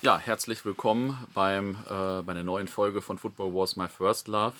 Ja, herzlich willkommen beim, äh, bei der neuen Folge von Football Wars My First Love.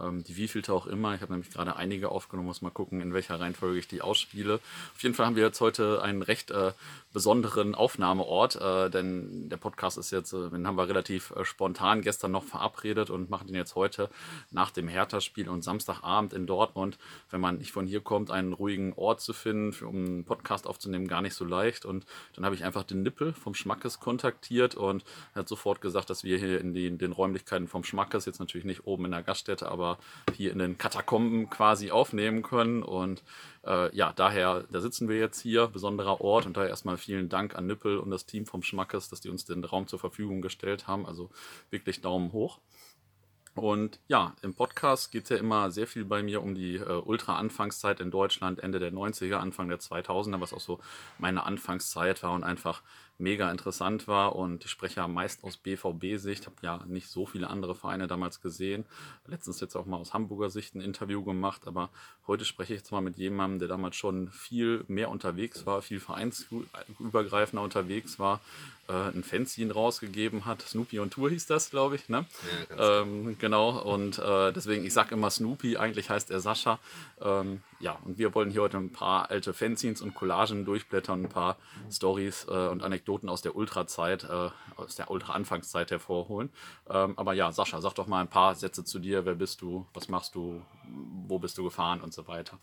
Ähm, die wievielte auch immer. Ich habe nämlich gerade einige aufgenommen, muss mal gucken, in welcher Reihenfolge ich die ausspiele. Auf jeden Fall haben wir jetzt heute einen recht äh, besonderen Aufnahmeort, äh, denn der Podcast ist jetzt, äh, den haben wir relativ äh, spontan gestern noch verabredet und machen den jetzt heute nach dem Hertha-Spiel und Samstagabend in Dortmund. Wenn man nicht von hier kommt, einen ruhigen Ort zu finden, für, um einen Podcast aufzunehmen, gar nicht so leicht. Und dann habe ich einfach den Nippel vom Schmackes kontaktiert und er hat sofort gesagt, dass wir hier in den, den Räumlichkeiten vom Schmackes, jetzt natürlich nicht oben in der Gaststätte, aber hier in den Katakomben quasi aufnehmen können. Und äh, ja, daher, da sitzen wir jetzt hier, besonderer Ort und daher erstmal vielen Dank an Nippel und das Team vom Schmackes, dass die uns den Raum zur Verfügung gestellt haben. Also wirklich Daumen hoch. Und ja, im Podcast geht es ja immer sehr viel bei mir um die äh, Ultra-Anfangszeit in Deutschland, Ende der 90er, Anfang der 2000er, was auch so meine Anfangszeit war und einfach mega interessant war. Und ich spreche ja meist aus BVB-Sicht, habe ja nicht so viele andere Vereine damals gesehen. Letztens jetzt auch mal aus Hamburger Sicht ein Interview gemacht, aber heute spreche ich jetzt mal mit jemandem, der damals schon viel mehr unterwegs war, viel vereinsübergreifender unterwegs war ein Fanzine rausgegeben hat. Snoopy on Tour hieß das, glaube ich. Ne? Ja, ähm, genau, und äh, deswegen, ich sage immer Snoopy, eigentlich heißt er Sascha. Ähm, ja, und wir wollen hier heute ein paar alte Fanzines und Collagen durchblättern, ein paar Stories äh, und Anekdoten aus der Ultra-Zeit, äh, aus der Ultra-Anfangszeit hervorholen. Ähm, aber ja, Sascha, sag doch mal ein paar Sätze zu dir. Wer bist du? Was machst du? Wo bist du gefahren und so weiter?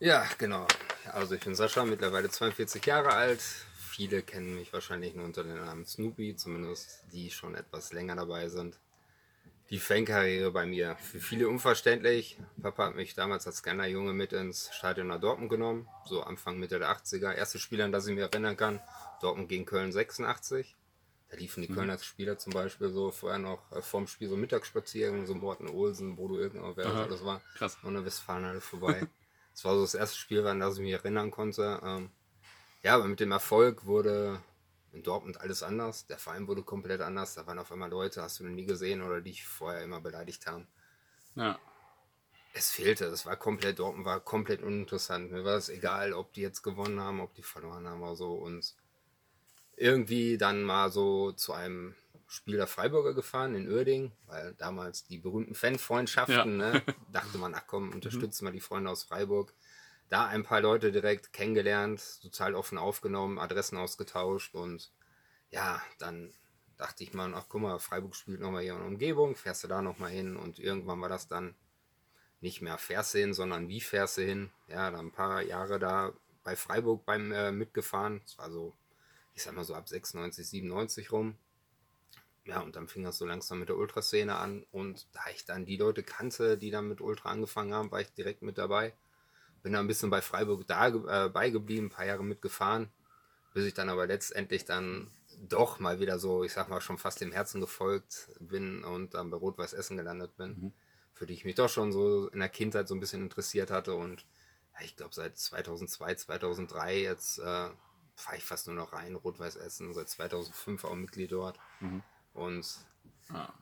Ja, genau. Also ich bin Sascha, mittlerweile 42 Jahre alt, Viele kennen mich wahrscheinlich nur unter dem Namen Snoopy, zumindest die schon etwas länger dabei sind. Die Fankarriere bei mir für viele unverständlich. Papa hat mich damals als kleiner Junge mit ins Stadion nach Dortmund genommen, so Anfang Mitte der 80er. Erste Spiel, an das ich mich erinnern kann, Dortmund gegen Köln 86. Da liefen die mhm. Kölner Spieler zum Beispiel so vorher noch äh, vorm Spiel so Mittagsspaziergang, so Morten Olsen, Bodo irgendwo, wer das alles war, Krass. und der Westfalen vorbei. das war so das erste Spiel, an das ich mich erinnern konnte. Ähm, ja, aber mit dem Erfolg wurde in Dortmund alles anders. Der Verein wurde komplett anders. Da waren auf einmal Leute, hast du noch nie gesehen oder die dich vorher immer beleidigt haben. Ja. Es fehlte. Es war komplett, Dortmund war komplett uninteressant. Mir war es egal, ob die jetzt gewonnen haben, ob die verloren haben oder so. Und irgendwie dann mal so zu einem Spiel der Freiburger gefahren in Uerding, weil damals die berühmten Fanfreundschaften, ja. ne, dachte man, ach komm, unterstützen wir die Freunde aus Freiburg da ein paar Leute direkt kennengelernt, total offen aufgenommen, Adressen ausgetauscht und ja, dann dachte ich mal, ach guck mal, Freiburg spielt nochmal hier in der Umgebung, fährst du da nochmal hin und irgendwann war das dann nicht mehr fährst du hin, sondern wie fährst du hin? Ja, dann ein paar Jahre da bei Freiburg beim äh, mitgefahren, das war so, ich sag mal so ab 96, 97 rum. Ja, und dann fing das so langsam mit der Ultraszene an und da ich dann die Leute kannte, die dann mit Ultra angefangen haben, war ich direkt mit dabei. Bin da ein bisschen bei Freiburg da äh, beigeblieben, ein paar Jahre mitgefahren, bis ich dann aber letztendlich dann doch mal wieder so, ich sag mal, schon fast dem Herzen gefolgt bin und dann bei Rot-Weiß Essen gelandet bin, mhm. für die ich mich doch schon so in der Kindheit so ein bisschen interessiert hatte und ja, ich glaube seit 2002, 2003 jetzt äh, fahre ich fast nur noch rein, Rot-Weiß Essen, seit 2005 auch Mitglied dort mhm. und ja.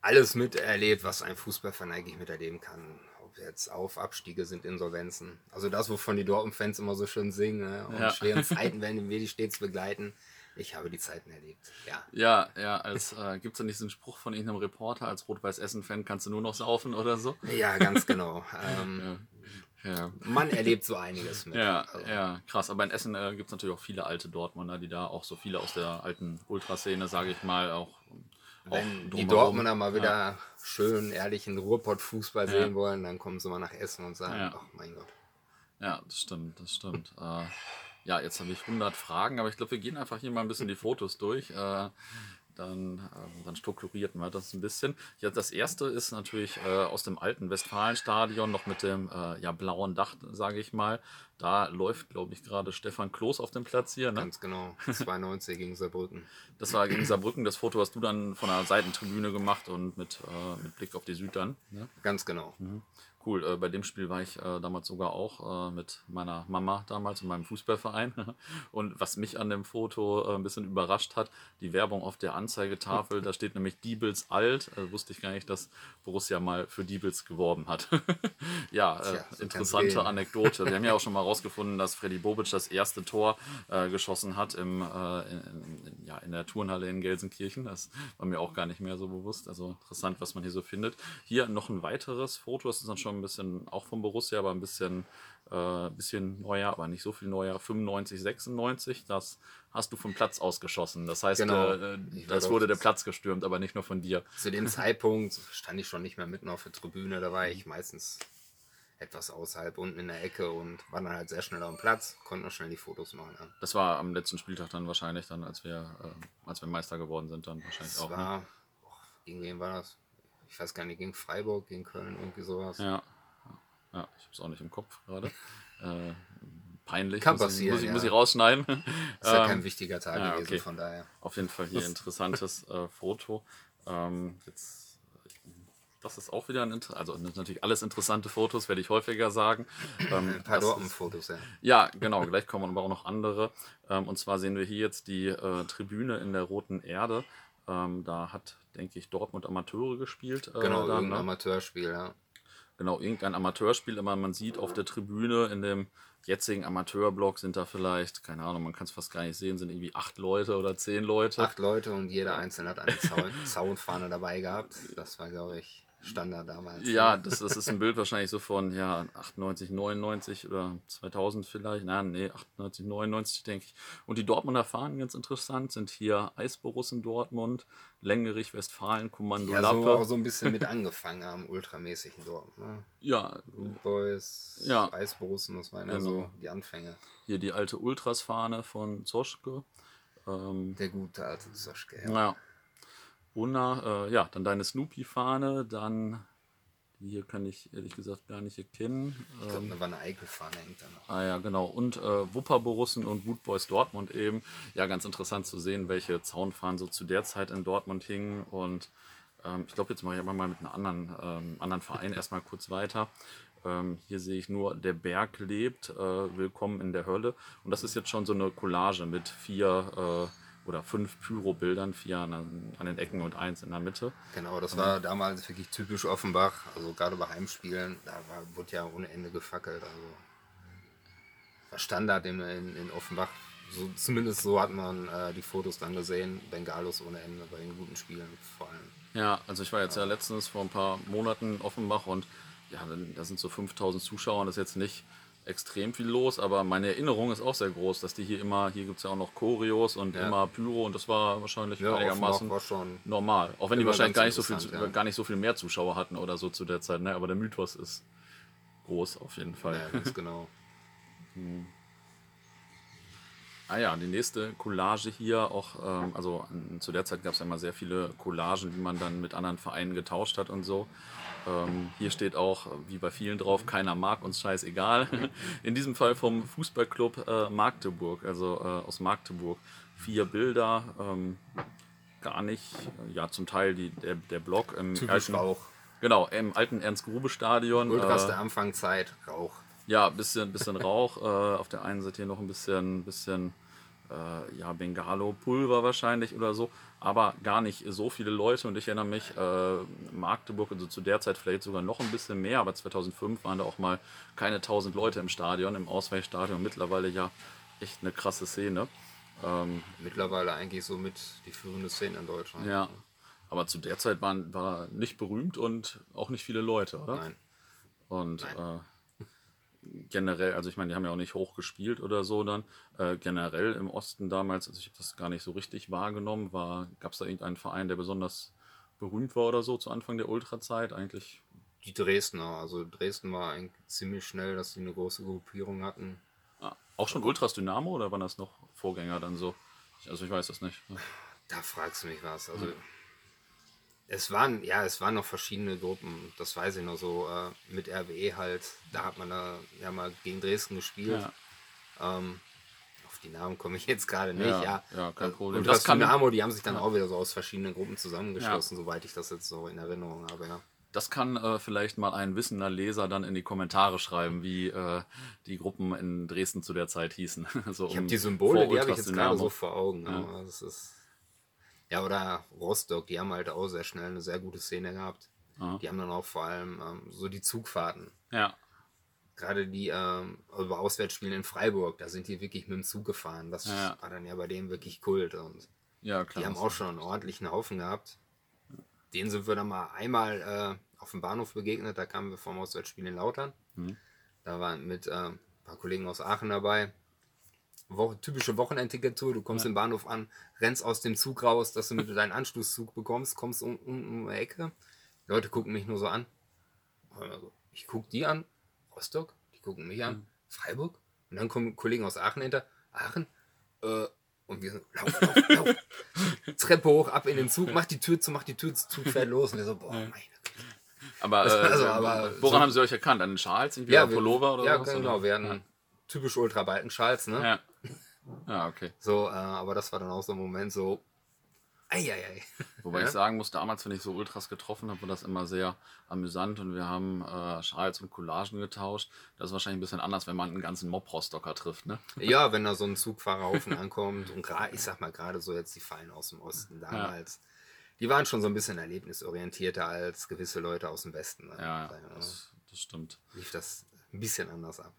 alles miterlebt, was ein Fußballfan eigentlich miterleben kann jetzt auf, Abstiege sind Insolvenzen. Also das, wovon die Dortmund-Fans immer so schön singen. Ne? Und ja. schweren Zeiten werden wir die stets begleiten. Ich habe die Zeiten erlebt. Ja, ja, ja als äh, gibt es da nicht diesen Spruch von irgendeinem Reporter, als Rot-Weiß-Essen-Fan kannst du nur noch saufen oder so? Ja, ganz genau. ähm, ja. Ja. Man erlebt so einiges mit. Ja, also. ja krass. Aber in Essen äh, gibt es natürlich auch viele alte Dortmunder, die da auch so viele aus der alten Ultraszene, sage ich mal, auch wenn die Dortmunder mal wieder ja. schön ehrlichen Ruhrpott-Fußball sehen wollen, dann kommen sie mal nach Essen und sagen, ach mein Gott. Ja, das stimmt, das stimmt. äh, ja, jetzt habe ich 100 Fragen, aber ich glaube, wir gehen einfach hier mal ein bisschen die Fotos durch. Äh, dann, äh, dann strukturierten wir das ein bisschen. Ja, das erste ist natürlich äh, aus dem alten Westfalenstadion, noch mit dem äh, ja, blauen Dach, sage ich mal. Da läuft, glaube ich, gerade Stefan Kloß auf dem Platz hier. Ne? Ganz genau, 92 gegen Saarbrücken. Das war gegen Saarbrücken. Das Foto hast du dann von der Seitentribüne gemacht und mit, äh, mit Blick auf die Süd dann. Ne? Ganz genau. Mhm cool. Äh, bei dem Spiel war ich äh, damals sogar auch äh, mit meiner Mama damals in meinem Fußballverein. Und was mich an dem Foto äh, ein bisschen überrascht hat, die Werbung auf der Anzeigetafel, da steht nämlich Diebels alt. Also wusste ich gar nicht, dass Borussia mal für Diebels geworben hat. ja, so interessante Anekdote. Wir haben ja auch schon mal herausgefunden, dass Freddy Bobic das erste Tor äh, geschossen hat im, äh, in, in, ja, in der Turnhalle in Gelsenkirchen. Das war mir auch gar nicht mehr so bewusst. Also interessant, was man hier so findet. Hier noch ein weiteres Foto. Das ist dann schon ein bisschen auch vom Borussia, aber ein bisschen, äh, bisschen neuer, aber nicht so viel neuer. 95, 96. Das hast du vom Platz ausgeschossen. Das heißt, Genau. äh, das wurde der Platz gestürmt, aber nicht nur von dir. Zu dem Zeitpunkt stand ich schon nicht mehr mitten auf der Tribüne, da war ich meistens etwas außerhalb, unten in der Ecke und war dann halt sehr schnell am Platz, konnte noch schnell die Fotos machen. Ja. Das war am letzten Spieltag dann wahrscheinlich, dann, als wir, äh, als wir Meister geworden sind, dann wahrscheinlich Das auch. Ne? war, boah, gegen wen war das? Ich weiß gar nicht, gegen Freiburg, gegen Köln, irgendwie sowas. Ja. Ja, ich hab's auch nicht im Kopf gerade. Äh, peinlich. Kann muss, ich- passieren, muss, ich, ja. muss ich rausschneiden. Ist ja Ähm, kein wichtiger Tag ja, gewesen, okay. von daher. Auf jeden Fall hier interessantes äh, Foto. Ähm, jetzt, das ist auch wieder ein Inter also natürlich alles interessante Fotos, werde ich häufiger sagen. Ähm, Ein paar Dortmund-Fotos, ja. Ja, genau, gleich kommen aber auch noch andere. Ähm, und zwar sehen wir hier jetzt die äh, Tribüne in der Roten Erde. Ähm, da hat, denke ich, Dortmund Amateure gespielt. Äh, Genau, dann, irgendein ne? Amateurspiel, ja. Genau, irgendein Amateurspiel, aber man sieht auf der Tribüne in dem jetzigen Amateurblock sind da vielleicht, keine Ahnung, man kann es fast gar nicht sehen, sind irgendwie acht Leute oder zehn Leute. Acht Leute und jeder Einzelne hat eine Zaun Zaunfahne dabei gehabt. Das war, glaube ich, Standard damals. Ja, das, das ist ein Bild wahrscheinlich so von ja, 98, 99 oder 2000 vielleicht. Nein, nee, 98, 99 denke ich. Und die Dortmunder Fahnen, ganz interessant, sind hier Eisborussen Dortmund, Längerich, Westfalen, Kommando Ja, so auch Lappe. so ein bisschen mit angefangen am ultramäßigen Dortmund. Ne? Ja, Root Boys, Ja. Eisborussen, das waren ja Genau. so die Anfänge. hier die alte Ultras-Fahne von Zoschke. Ähm, Der gute alte Soschke. Ja. Ja. Una, äh, ja, dann deine Snoopy-Fahne, dann, die hier kann ich ehrlich gesagt gar nicht erkennen. Ich glaube, da war eine Eichelfahne hängt da noch. Ah ja, genau. Und äh, Wupperborussen und Wood Boys Dortmund eben. Ja, ganz interessant zu sehen, welche Zaunfahnen so zu der Zeit in Dortmund hingen. Und ähm, ich glaube, jetzt mache ich aber mal mit einem anderen, ähm, anderen Verein erstmal kurz weiter. Ähm, hier sehe ich nur, der Berg lebt, äh, willkommen in der Hölle. Und das ist jetzt schon so eine Collage mit vier äh, oder fünf Pyro-Bildern, vier an, an den Ecken und eins in der Mitte. Genau, das war damals wirklich typisch Offenbach. Also gerade bei Heimspielen, da war, wurde ja ohne Ende gefackelt. Also war Standard in, in, in Offenbach. So, zumindest so hat man äh, die Fotos dann gesehen. Bengalos ohne Ende bei den guten Spielen vor allem. Ja, also ich war jetzt ja letztens vor ein paar Monaten in Offenbach und ja, da sind so 5000 Zuschauer und das ist jetzt nicht extrem viel los, aber meine Erinnerung ist auch sehr groß, dass die hier immer, hier gibt es ja auch noch Choreos und Ja. immer Pyro und das war wahrscheinlich Ja, einigermaßen war schon normal. Auch wenn die wahrscheinlich gar nicht, so viel, ja. gar nicht so viel mehr Zuschauer hatten oder so zu der Zeit, ne? aber der Mythos ist groß auf jeden Fall. Ja, ganz genau. Ah ja, die nächste Collage hier auch, ähm, also an, zu der Zeit gab es ja immer sehr viele Collagen, die man dann mit anderen Vereinen getauscht hat und so. Ähm, hier steht auch, wie bei vielen drauf, keiner mag uns scheißegal. In diesem Fall vom Fußballclub äh, Magdeburg, also äh, aus Magdeburg. Vier Bilder, ähm, gar nicht, äh, ja zum Teil die, der, der Block im Typisch alten, Rauch. genau, im alten Ernst-Grube-Stadion. Ultras äh, der Anfangszeit, Rauch. Ja, bisschen, bisschen Rauch. Äh, auf der einen Seite hier noch ein bisschen, bisschen äh, ja, Bengalo-Pulver wahrscheinlich oder so. Aber gar nicht so viele Leute. Und ich erinnere mich, äh, Magdeburg, also zu der Zeit vielleicht sogar noch ein bisschen mehr, aber 2005 waren da auch mal keine 1000 Leute im Stadion, im Ausweichstadion. Mittlerweile ja echt eine krasse Szene. Ähm, Mittlerweile eigentlich so mit die führende Szene in Deutschland. ja. Aber zu der Zeit waren, war nicht berühmt und auch nicht viele Leute, oder? Nein. Und äh, generell, also ich meine, die haben ja auch nicht hoch gespielt oder so dann. Äh, generell im Osten damals, also ich habe das gar nicht so richtig wahrgenommen, war, gab es da irgendeinen Verein, der besonders berühmt war oder so zu Anfang der Ultrazeit? Eigentlich. Die Dresdner, also Dresden war eigentlich ziemlich schnell, dass sie eine große Gruppierung hatten. Ah, auch schon Ultras Dynamo oder waren das noch Vorgänger dann so? Ich- Also ich weiß das nicht. Da fragst du mich was. Also es waren, ja, es waren noch verschiedene Gruppen, das weiß ich noch so, äh, mit RWE halt, da hat man da ja mal gegen Dresden gespielt. Ja. Ähm, auf die Namen komme ich jetzt gerade nicht, Ja, ja. ja, kein Äh, Problem. Und Das das Dynamo, die haben sich dann auch wieder so aus verschiedenen Gruppen zusammengeschlossen, soweit ich das jetzt so in Erinnerung habe, ja. Das kann äh, vielleicht mal ein wissender Leser dann in die Kommentare schreiben, wie äh, die Gruppen in Dresden zu der Zeit hießen. so Ich habe um- die Symbole, die habe ich jetzt gerade so vor Augen. ne? aber Das ist ja, oder Rostock, die haben halt auch sehr schnell eine sehr gute Szene gehabt. Aha. Die haben dann auch vor allem ähm, so die Zugfahrten. Ja. gerade die ähm, über Auswärtsspielen in Freiburg, da sind die wirklich mit dem Zug gefahren. Das Ja. war dann ja bei denen wirklich Kult. Und Ja, klar. die haben auch schon einen ordentlichen Haufen gehabt. Den sind wir dann mal einmal äh, auf dem Bahnhof begegnet. Da kamen wir vom Auswärtsspiel in Lautern. Mhm. Da waren mit äh, ein paar Kollegen aus Aachen dabei. Wo typische Wochenendticket-Tour. Du kommst im Bahnhof an, rennst aus dem Zug raus, dass du mit deinen Anschlusszug bekommst, kommst um, um, um die Ecke. Die Leute gucken mich nur so an. Also, ich gucke die an, Rostock, die gucken mich an, Freiburg. Und dann kommen Kollegen aus Aachen hinter. Aachen? Äh, und wir so, lauf, lauf, lauf. Treppe hoch, ab in den Zug, mach die Tür zu, mach die Tür zu, Zug fährt los. Und wir so, boah, meine Güte. aber, äh, Also, aber woran so- haben sie euch erkannt? An den Schals? Irgendwie ja, wir- Pullover oder Ja, was? genau. oder? Wir hatten typisch Ultrabalten-Schals, ne? Ja. Ja, okay. So, äh, aber das war dann auch so ein Moment so, eieiei. Wobei Ja. ich sagen muss, damals, wenn ich so Ultras getroffen habe, war das immer sehr amüsant und wir haben äh, Schals und Collagen getauscht. Das ist wahrscheinlich ein bisschen anders, wenn man einen ganzen Mob Rostocker trifft, ne? Ja, wenn da so ein Zugfahrerhaufen ankommt und gerade, ich sag mal, gerade so jetzt die Fallen aus dem Osten damals, die waren schon so ein bisschen erlebnisorientierter als gewisse Leute aus dem Westen. Ne? Ja, Da, das, das stimmt. lief das ein bisschen anders ab.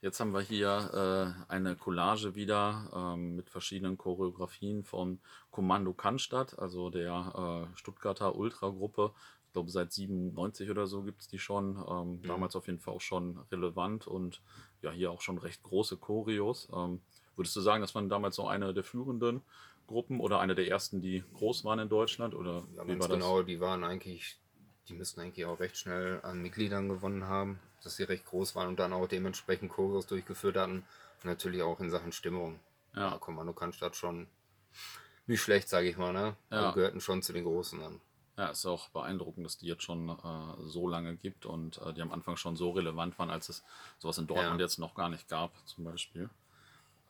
Jetzt haben wir hier äh, eine Collage wieder ähm, mit verschiedenen Choreografien von Kommando Cannstatt, also der äh, Stuttgarter Ultragruppe. Ich glaube, seit 97 oder so gibt es die schon. Ähm, Damals auf jeden Fall auch schon relevant und ja, hier auch schon recht große Choreos. Ähm, würdest du sagen, das waren damals so eine der führenden Gruppen oder eine der ersten, die groß waren in Deutschland? Oder Ja, ganz genau, die waren eigentlich, die müssten eigentlich auch recht schnell an Mitgliedern gewonnen haben, dass sie recht groß waren und dann auch dementsprechend Choreos durchgeführt hatten. Und natürlich auch in Sachen Stimmung. Ja. Ja, Kommando Cannstatt schon nicht schlecht, sage ich mal, ne? Ja. Also gehörten schon zu den Großen an. Ja, ist auch beeindruckend, dass die jetzt schon äh, so lange gibt und äh, die am Anfang schon so relevant waren, als es sowas in Dortmund Ja. jetzt noch gar nicht gab, zum Beispiel.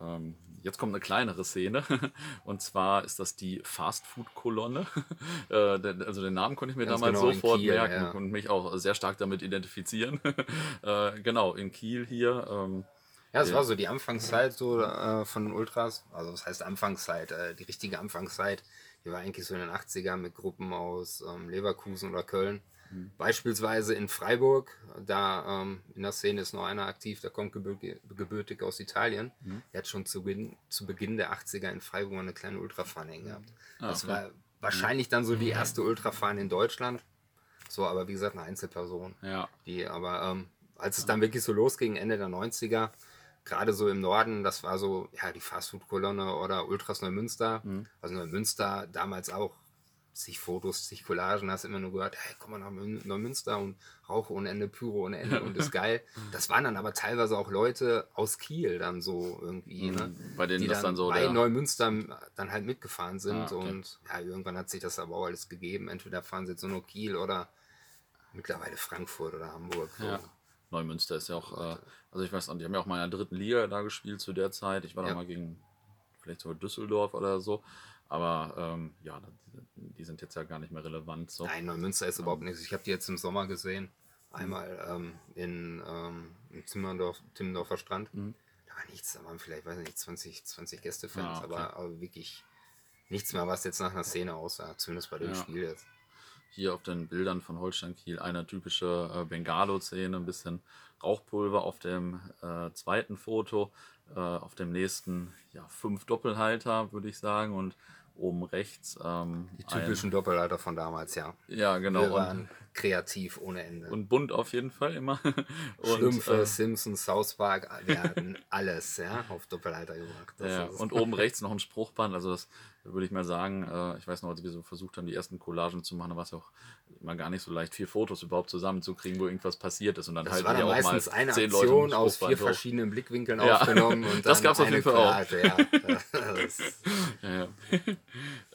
Ähm, jetzt kommt eine kleinere Szene und zwar ist das die Fastfood-Kolonne. äh, also den Namen konnte ich mir Ganz damals genau, sofort Kiel, merken ja. und mich auch sehr stark damit identifizieren. äh, genau, in Kiel hier. Ähm, Ja, es war so die Anfangszeit so äh, von den Ultras. Also was heißt Anfangszeit? Die richtige Anfangszeit, die war eigentlich so in den 80ern mit Gruppen aus ähm, Leverkusen oder Köln. Mhm. Beispielsweise in Freiburg, da ähm, in der Szene ist noch einer aktiv, der kommt gebürtig, gebürtig aus Italien. Mhm. Der hat schon zu Beginn, zu Beginn der 80er in Freiburg eine kleine Ultrafahne hängen gehabt. Ah, das okay. war wahrscheinlich dann so die erste Ultrafahne in Deutschland. So, aber wie gesagt, eine Einzelperson. ja, Die, aber ähm, als es dann wirklich so losging, Ende der 90er, gerade so im Norden, das war so, ja, die Fastfood-Kolonne oder Ultras Neumünster. Also Neumünster damals auch zig Fotos, zig Collagen, hast immer nur gehört, hey, komm mal nach Mün- Neumünster und Rauch ohne Ende, Pyro ohne Ende und ist geil. Das waren dann aber teilweise auch Leute aus Kiel dann so irgendwie, ne? bei denen die das dann so bei der- Neumünster dann halt mitgefahren sind Ah, okay. und ja, irgendwann hat sich das aber auch alles gegeben. Entweder fahren sie jetzt nur noch Kiel oder mittlerweile Frankfurt oder Hamburg. So. Ja. Neumünster ist ja auch, äh, also ich weiß nicht, die haben ja auch mal in der dritten Liga da gespielt zu der Zeit. Ich war da Ja. mal gegen vielleicht sogar Düsseldorf oder so. Aber ähm, ja, die, sind jetzt ja gar nicht mehr relevant. So. Nein, Neumünster ist überhaupt nichts. Ich habe die jetzt im Sommer gesehen. Einmal ähm, in, ähm, im Timmendorf, Timmendorfer Strand. Da war nichts, da waren vielleicht, weiß ich nicht, 20, 20 Gästefans, Ah, okay. aber, aber wirklich nichts mehr, was jetzt nach einer Szene aussah. Zumindest bei dem Ja. Spiel jetzt. Hier auf den Bildern von Holstein Kiel eine typische äh, Bengalo-Szene, ein bisschen Rauchpulver auf dem äh, zweiten Foto. Äh, auf dem nächsten ja, fünf Doppelhalter, würde ich sagen. Und oben rechts ähm, Die typischen Doppelleiter von damals, ja. Ein, ja, genau. Wir waren kreativ ohne Ende. und bunt auf jeden Fall immer. Und, Schlümpfe, äh, Simpsons, South Park, wir hatten alles ja, auf Doppelleiter gemacht. Ja, und oben rechts noch ein Spruchband. Also das würde ich mal sagen, äh, ich weiß noch, als wir so versucht haben, die ersten Collagen zu machen, da war es auch immer gar nicht so leicht, vier Fotos überhaupt zusammenzukriegen, wo irgendwas passiert ist. Und dann Das halten war dann auch meistens mal eine zehn Aktion aus vier hoch. verschiedenen Blickwinkeln Ja, aufgenommen und das dann gab's auf jeden Fall auch. Ja, ja.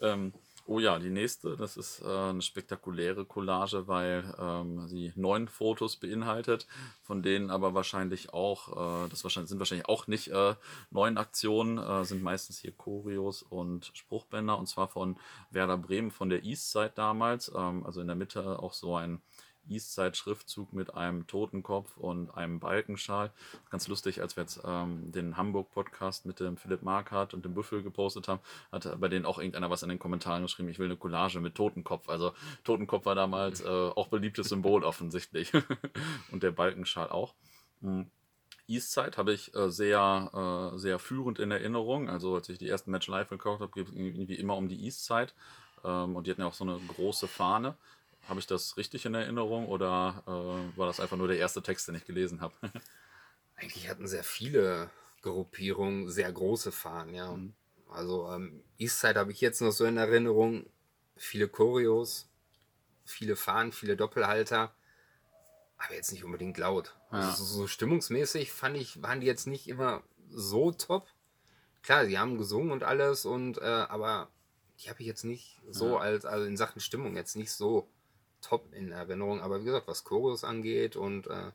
ähm, oh ja, die nächste, das ist äh, eine spektakuläre Collage, weil ähm, sie neun Fotos beinhaltet, von denen aber wahrscheinlich auch, äh, das wahrscheinlich, sind wahrscheinlich auch nicht äh, neun Aktionen, äh, sind meistens hier Choreos und Spruchbänder und zwar von Werder Bremen von der Eastside damals, ähm, also in der Mitte auch so ein Eastside-Schriftzug mit einem Totenkopf und einem Balkenschal. Ganz lustig, als wir jetzt ähm, den Hamburg-Podcast mit dem Philipp Markhardt und dem Büffel gepostet haben, hat bei denen auch irgendeiner was in den Kommentaren geschrieben, ich will eine Collage mit Totenkopf. Also Totenkopf war damals äh, auch beliebtes Symbol offensichtlich. und der Balkenschal auch. Eastside habe ich äh, sehr, äh, sehr führend in Erinnerung. Also als ich die ersten Match live gekauft habe, geht es irgendwie immer um die Eastside. Ähm, und die hatten ja auch so eine große Fahne. Habe ich das richtig in Erinnerung oder äh, war das einfach nur der erste Text, den ich gelesen habe? Eigentlich hatten sehr viele Gruppierungen sehr große Fahnen, ja. Also ähm, Eastside habe ich jetzt noch so in Erinnerung. Viele Choreos, viele Fahnen, viele Doppelhalter. Aber jetzt nicht unbedingt laut. Ja. Also so, stimmungsmäßig fand ich, waren die jetzt nicht immer so top. Klar, sie haben gesungen und alles, und äh, aber die habe ich jetzt nicht so als, also in Sachen Stimmung jetzt nicht so top in Erinnerung. Aber wie gesagt, was Choreos angeht und äh,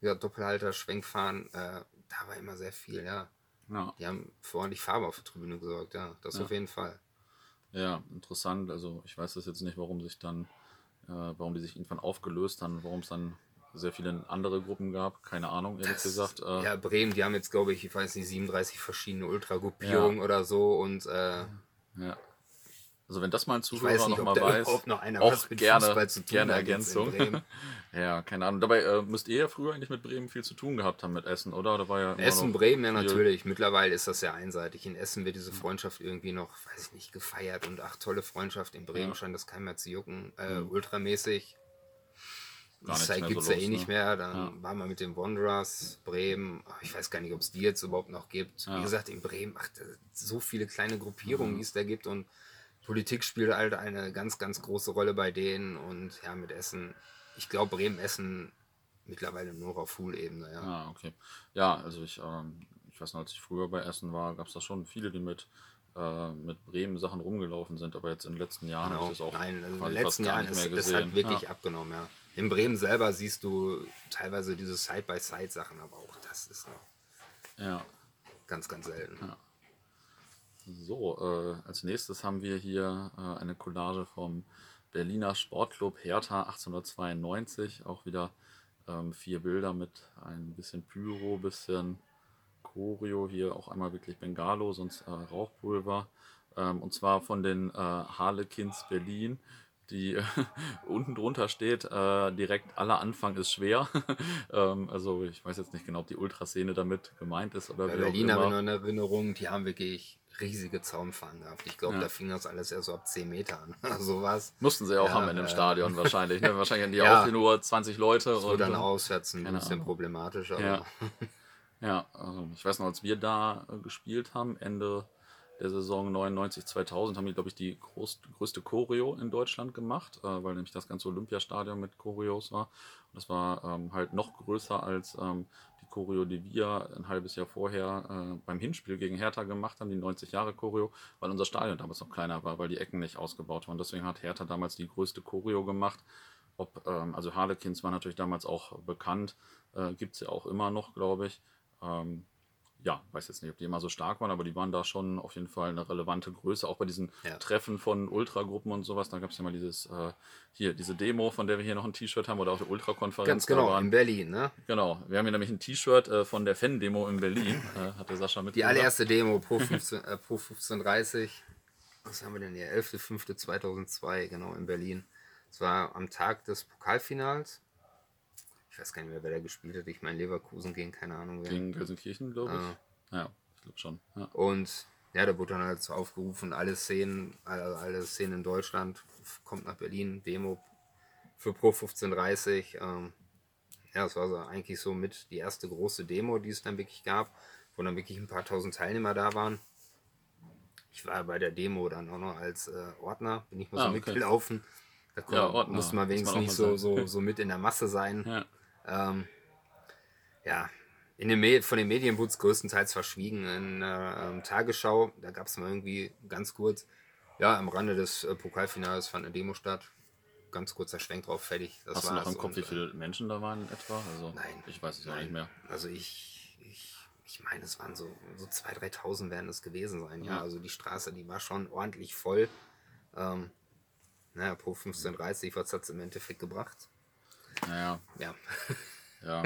wie gesagt, Doppelhalter, Schwenkfahren, äh, da war immer sehr viel, ja. ja. Die haben ordentlich Farbe auf der Tribüne gesorgt, ja. Das auf jeden Fall. Ja, interessant. Also ich weiß das jetzt nicht, warum sich dann, äh, warum die sich irgendwann aufgelöst haben, warum es dann sehr viele andere Gruppen gab. Keine Ahnung, ehrlich gesagt. Äh, Ja, Bremen, die haben jetzt, glaube ich, ich weiß nicht, 37 verschiedene Ultragruppierungen oder so und äh, ja. Also wenn das mal ein weiß Zuhörer nicht, noch ob mal weiß, noch auch gerne, gerne Ergänzung. Ja, keine Ahnung. Dabei äh, müsst ihr ja früher eigentlich mit Bremen viel zu tun gehabt haben mit Essen, oder? Da war ja Essen, noch Bremen, ja natürlich. Mittlerweile ist das ja einseitig. In Essen wird diese Freundschaft irgendwie noch, weiß ich nicht, gefeiert und ach, tolle Freundschaft. In Bremen Ja. scheint das keinem mehr zu jucken. Äh, Ultramäßig. Nichts Eastside mehr gibt es so ja eh nicht ne? mehr. Dann waren wir mit den Wanderers, Bremen. Ach, Ich weiß gar nicht, ob es die jetzt überhaupt noch gibt. Ja. Wie gesagt, in Bremen, ach, so viele kleine Mhm. Gruppierungen, die es da gibt. Und Politik spielt halt eine ganz, ganz große Rolle bei denen. Und ja, mit Essen, ich glaube, Bremen-Essen mittlerweile nur auf Full-Ebene. Ja. Ah, okay. Ja, also ich, ähm, ich weiß noch, als ich früher bei Essen war, gab es da schon viele, die mit, äh, mit Bremen Sachen rumgelaufen sind, aber jetzt in den letzten Jahren habe Genau. ich das auch Nein, also in den letzten Jahren ist es halt wirklich ja. abgenommen, ja. In Bremen selber siehst du teilweise diese Side-by-Side-Sachen, aber auch das ist noch ja. ganz, ganz selten. So, äh, als nächstes haben wir hier äh, eine Collage vom Berliner Sportclub Hertha 1892. Auch wieder ähm, vier Bilder mit ein bisschen Pyro, bisschen Choreo. Hier auch einmal wirklich Bengalo, sonst äh, Rauchpulver. Ähm, und zwar von den äh, Harlequins Berlin. Die unten drunter steht, äh, direkt aller Anfang ist schwer. ähm, also ich weiß jetzt nicht genau, ob die Ultraszene damit gemeint ist oder Bei Berlin habe ich noch in Erinnerung, die haben wirklich riesige Zaunfahnen gehabt. Ich glaube, Ja. da fing das alles erst so ab 10 Metern. so was. Mussten sie auch Ja, haben in dem äh, Stadion wahrscheinlich. Ne? Wahrscheinlich hatten die Ja. auch nur 20 Leute. Das und, dann auswärts ein bisschen Ahnung. problematisch. Aber Ja. Ja, also ich weiß noch, als wir da äh, gespielt haben, Ende der Saison 99, 2000, haben die, glaube ich, die groß, größte Choreo in Deutschland gemacht, äh, weil nämlich das ganze Olympiastadion mit Choreos war. Und das war ähm, halt noch größer als ähm, Choreo, die wir ein halbes Jahr vorher äh, beim Hinspiel gegen Hertha gemacht haben, die 90 Jahre Choreo, weil unser Stadion damals noch kleiner war, weil die Ecken nicht ausgebaut waren. Deswegen hat Hertha damals die größte Choreo gemacht. Ob, ähm, also Harlequins war natürlich damals auch bekannt, äh, gibt es ja auch immer noch, glaube ich. Ähm, ja, weiß jetzt nicht, ob die immer so stark waren, aber die waren da schon auf jeden Fall eine relevante Größe, auch bei diesen Ja. Treffen von Ultragruppen und sowas. Da gab es ja mal dieses, äh, hier, diese Demo, von der wir hier noch ein T-Shirt haben, oder auch der Ultrakonferenz. Ganz genau, waren. in Berlin, ne? Genau, wir haben hier nämlich ein T-Shirt äh, von der Fan-Demo in Berlin, äh, hat der Sascha mit. Die allererste Demo pro, 15, äh, pro 1530. Was haben wir denn hier? 11.05.2002, genau, in Berlin. Es war am Tag des Pokalfinals. Ich weiß gar nicht mehr, wer da gespielt hat. Ich meine, Leverkusen gegen keine Ahnung wer. Gegen Gelsenkirchen, glaube ich. Ah. Ja, ich glaube schon. Ja. Und ja, da wurde dann halt so aufgerufen, alle Szenen, alle, alle Szenen in Deutschland, kommt nach Berlin, Demo für Pro 1530. Ähm, ja, es war so eigentlich so mit die erste große Demo, die es dann wirklich gab, wo dann wirklich ein paar tausend Teilnehmer da waren. Ich war bei der Demo dann auch noch als äh, Ordner, bin ich mal so Ah, okay. mitgelaufen. Da Ja, Ordner, musste man wenigstens man nicht so, so, so mit in der Masse sein. Ja. Ähm, ja, in den Me von den Medien wurde es größtenteils verschwiegen. In der ähm, Tagesschau, da gab es mal irgendwie ganz kurz, ja, am Rande des äh, Pokalfinals fand eine Demo statt. Ganz kurzer Schwenk drauf, fertig. Das Hast du noch im Kopf, wie äh, viele Menschen da waren etwa? Also, Nein. Ich weiß es auch nicht mehr. Also ich, ich, ich meine, es waren so, so 2.000, 3.000 werden es gewesen sein. Ja, Ja. also die Straße, die war schon ordentlich voll. Ähm, naja, pro 15.30 was hat es im Endeffekt gebracht? Naja, Ja, Ja,